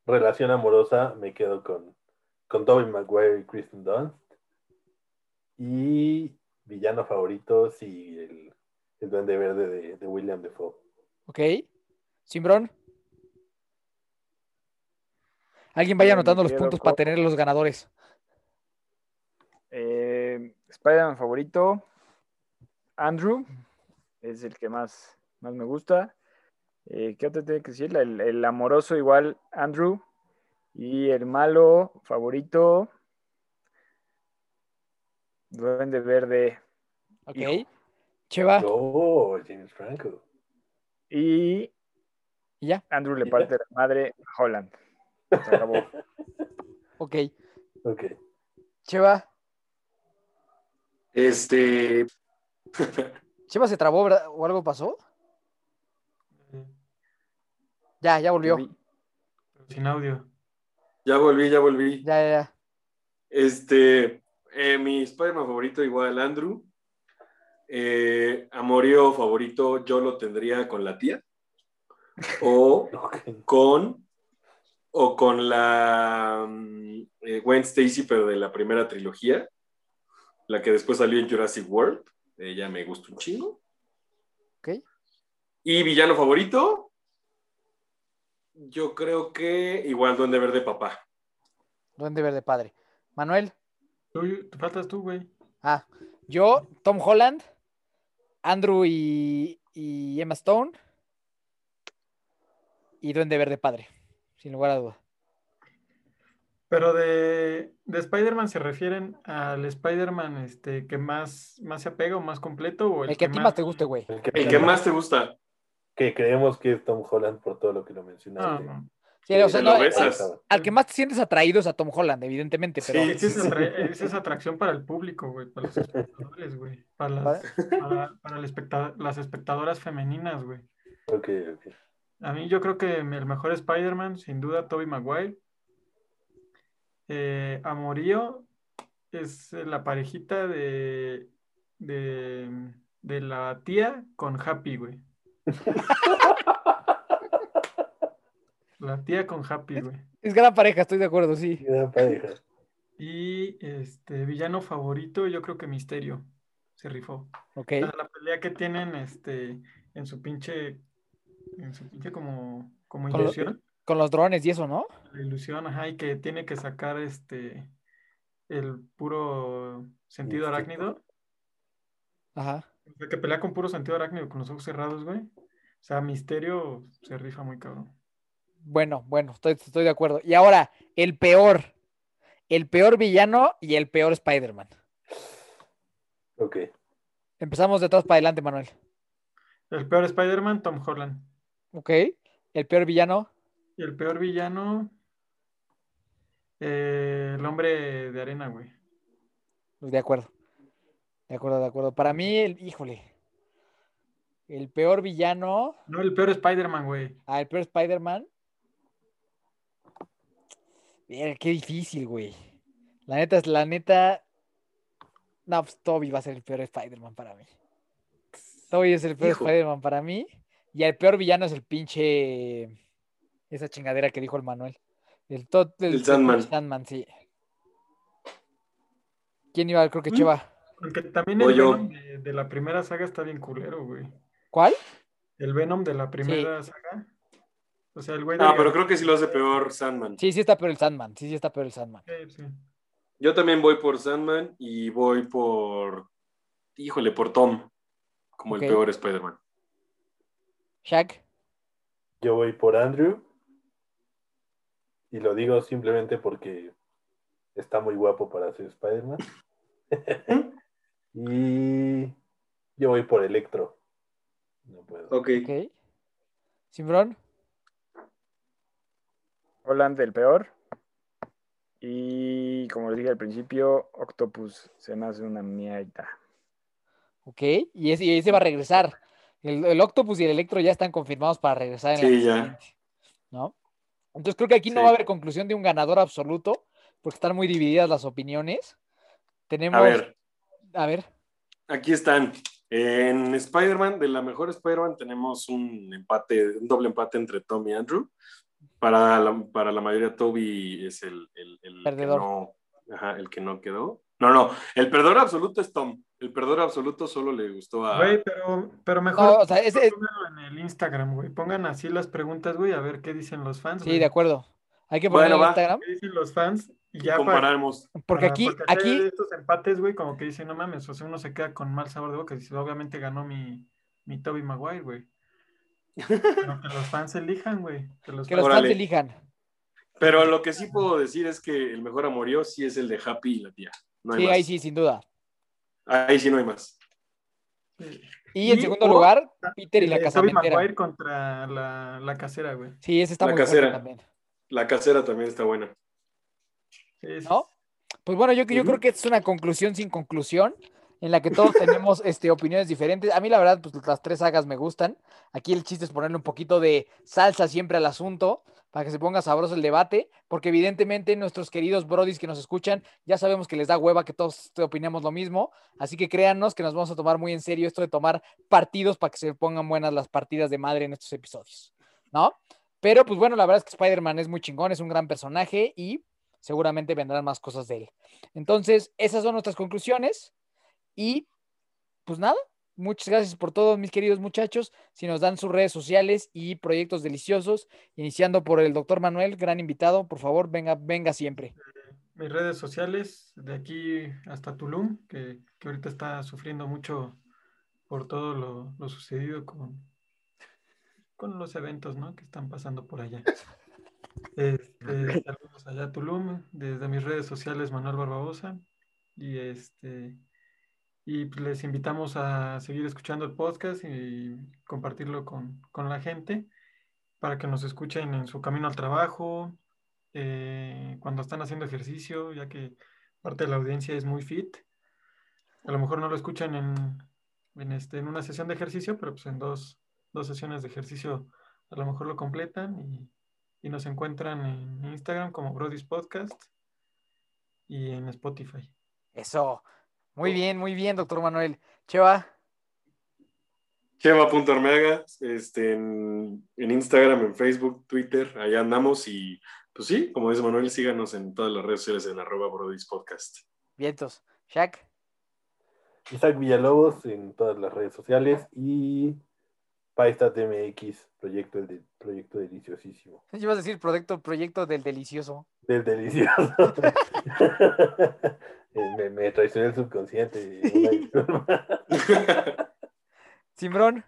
relación amorosa, me quedo con, con Tobey Maguire y Kristen Dunst. Y villano favorito, sí, el, el Duende Verde de, de William Defoe. ¿Ok? Simbrón. Alguien vaya anotando los puntos con- para tener los ganadores. Eh, Spider-Man favorito, Andrew, es el que más, más me gusta. Eh, ¿Qué otro tiene que decir? El, el amoroso igual, Andrew. Y el malo favorito, Duende Verde. ¿Ok? Hijo. Cheva. Oh, James Franco. Y Y ya. Andrew le parte la madre a Holland. Se acabó. *laughs* Ok. Ok. Cheva. Este. Cheva se trabó, ¿verdad? ¿O algo pasó? Ya, ya volvió. Sin audio. ya volví, ya volví. Ya, ya, ya. Este. eh, mi Spider-Man favorito, igual Andrew. Eh, amorío favorito, yo lo tendría con la tía. O *laughs* con. O con la. mm, eh, Gwen Stacy, pero de la primera trilogía. La que después salió en Jurassic World. Ella me gusta un chingo. Ok. Y villano favorito. Yo creo que igual Duende Verde Papá. Duende Verde Padre. Manuel. Tú, te faltas tú, güey. Ah, yo, Tom Holland, Andrew y, y Emma Stone. Y Duende Verde Padre. Sin lugar a duda. Pero de, de Spider-Man se refieren al Spider-Man este, que más, más se apega o más completo o el, El que a ti más te guste, güey. El que, ¿El que más te gusta? que creemos que es Tom Holland por todo lo que lo No, mencionaste. no. Sí, o Sí, sea, te no, lo al- que más te sientes atraído es a Tom Holland, evidentemente, pero Sí. *laughs* Esa es, atra- esa es atracción para el público, güey, para los espectadores, güey, para las, para, para el especta- las espectadoras femeninas, güey. Ok, ok. A mí yo creo que el mejor Spider-Man, sin duda, Tobey Maguire. Eh, Amorío es eh, la parejita de, de, de la tía con Happy, güey. *laughs* La tía con Happy, güey. es gran pareja, estoy de acuerdo, sí. Gran pareja. Y este villano favorito, yo creo que Misterio. Se rifó. Ok. La, la pelea que tienen este en su pinche en su pinche como como Con lo- ilusión, Con los drones y eso, ¿no? la ilusión, ajá, y que tiene que sacar este el puro sentido arácnido, Ajá. o sea, que pelea con puro sentido arácnido con los ojos cerrados, güey. O sea, Misterio se rifa muy cabrón. Bueno, bueno, estoy, estoy de acuerdo. Y ahora, el peor. El peor villano y el peor Spider-Man. Ok. Empezamos de atrás para adelante, Manuel. El peor Spider-Man, Tom Holland. Ok. El peor villano. Y el peor villano, eh, el hombre de arena, güey. De acuerdo. De acuerdo, de acuerdo. Para mí, el, híjole. El peor villano. No, el peor Spider-Man, güey. Ah, el peor Spider-Man. Mira, qué difícil, güey. La neta es la neta. No, pues Toby va a ser el peor Spider-Man para mí. Toby es el peor. Spider-Man para mí. Y el peor villano es el pinche. Esa chingadera que dijo el Manuel. El, to- el, El Sandman. sí. ¿Quién iba? Creo que Mm. Cheva. Aunque también el. Venom de, de la primera saga está bien culero, güey. ¿Cuál? El Venom de la primera saga. O sea, el güey de... Ah, pero creo que sí lo hace peor Sandman. Sí, sí está peor el Sandman. Sí, sí está peor el Sandman. Sí, sí. Yo también voy por Sandman y voy por. Híjole, por Tom. Como el peor Spider-Man. Shaq. Yo voy por Andrew. Y lo digo simplemente porque está muy guapo para ser Spider-Man. *laughs* y yo voy por Electro. No puedo. Ok. Ok. Simbrón. Holland el peor. Y como les dije al principio, Octopus se me hace una mierda. Ok, y ese, y ese va a regresar. El, el Octopus y el Electro ya están confirmados para regresar en la Sí, ya. ¿no? Entonces creo que aquí no va a haber conclusión de un ganador absoluto, porque están muy divididas las opiniones. Tenemos. A ver, A ver, aquí están. En Spider-Man, de la mejor Spider-Man, tenemos un empate, un doble empate entre Tom y Andrew. Para la, para la mayoría, Toby es el, el, el que Perdedor. no, ajá, el que no quedó. No, no, el perdedor absoluto es Tom. El perdedor absoluto solo le gustó a. Güey, pero, pero no, mejor o sea, ese- pónganlo en el Instagram, güey. Pongan así las preguntas, güey, a ver qué dicen los fans, sí, güey. de acuerdo. Hay que ponerlo Bueno, en va. Instagram, ¿Qué dicen los fans? Y ya para, comparamos. porque Ajá, aquí, porque aquí, estos empates, güey, como que dicen, no mames, o sea, uno se queda con mal sabor de boca. Y dice, obviamente ganó mi, mi Toby Maguire, güey. Pero que los fans elijan, güey. Que los que los fans- elijan. Pero lo que sí puedo decir es que el mejor amorío sí es el de Happy y la tía. No hay Sí, más. ahí sí, sin duda. Ahí sí no hay más. Sí. Y en Y, segundo o, lugar, Peter y la Eh, casamentera. Maguire contra la, la casera, güey. Sí, ese está La muy bueno casera. también. La casera también está buena. ¿No? Pues bueno, yo, yo creo que es una conclusión sin conclusión, en la que todos tenemos este, opiniones diferentes. A mí, la verdad, pues las tres sagas me gustan. Aquí el chiste es ponerle un poquito de salsa siempre al asunto, para que se ponga sabroso el debate, porque evidentemente nuestros queridos brodis que nos escuchan, ya sabemos que les da hueva que todos opinemos lo mismo, así que créannos que nos vamos a tomar muy en serio esto de tomar partidos para que se pongan buenas las partidas de madre en estos episodios, ¿no? Pero pues bueno, la verdad es que Spider-Man es muy chingón, es un gran personaje y seguramente vendrán más cosas de él. Entonces, esas son nuestras conclusiones y pues nada, muchas gracias por todo, mis queridos muchachos. Si nos dan sus redes sociales y proyectos deliciosos, iniciando por el doctor Manuel, gran invitado, por favor, venga, venga siempre. Mis redes sociales, de aquí hasta Tulum, que, que ahorita está sufriendo mucho por todo lo, lo sucedido con, con los eventos, ¿no? que están pasando por allá. *laughs* Este, saludos allá a Tulum, desde mis redes sociales Manuel Barbabosa. Y este Y pues, les invitamos a seguir escuchando el podcast y compartirlo con, con la gente para que nos escuchen en su camino al trabajo, eh, cuando están haciendo ejercicio, ya que parte de la audiencia es muy fit. A lo mejor no lo escuchan en, en, este, en una sesión de ejercicio, pero pues en dos, dos sesiones de ejercicio a lo mejor lo completan y, y nos encuentran en Instagram como Brody's Podcast y en Spotify. Eso. Muy bien, muy bien, doctor Manuel. Cheva. Cheva.armeaga, este, en, en Instagram, en Facebook, Twitter, ahí andamos y pues sí, como dice Manuel, síganos en todas las redes sociales en arroba Brody's Podcast. Vientos. Shaq. Isaac Villalobos en todas las redes sociales y Paistat MX, proyecto, el de- proyecto deliciosísimo. Ibas a decir proyecto, proyecto del delicioso. Del delicioso. *laughs* Eh, me, me traicioné el subconsciente. *laughs* Simbrón.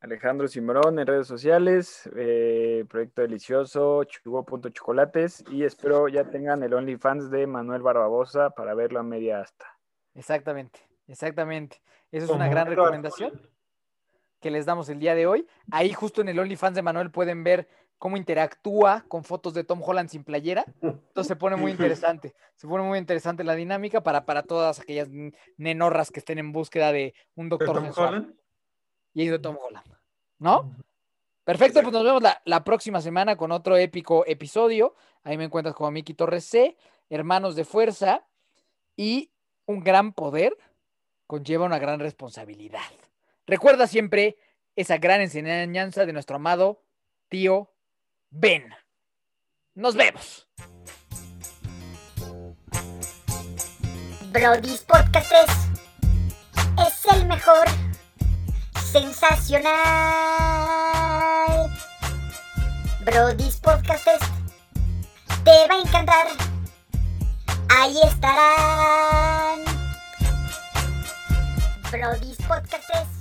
Alejandro Simbrón en redes sociales, eh, Proyecto Delicioso, chugo.chocolates y espero ya tengan el OnlyFans de Manuel Barbabosa para verlo a media asta. Exactamente, exactamente. Esa es una gran recomendación que les damos el día de hoy. Ahí justo en el OnlyFans de Manuel pueden ver cómo interactúa con fotos de Tom Holland sin playera. Entonces se pone muy *laughs* interesante. Se pone muy interesante la dinámica para, para todas aquellas nenorras que estén en búsqueda de un ¿De doctor Tom sensual. Holland? Y de Tom Holland. ¿No? Perfecto, pues nos vemos la, la próxima semana con otro épico episodio. Ahí me encuentras como Miki Torres C, Hermanos de Fuerza y un gran poder conlleva una gran responsabilidad. Recuerda siempre esa gran enseñanza de nuestro amado tío Ben. Nos vemos. Brody's Podcast es, es el mejor. Sensacional. Brody's Podcast te va a encantar. Ahí estarán. Brody's Podcast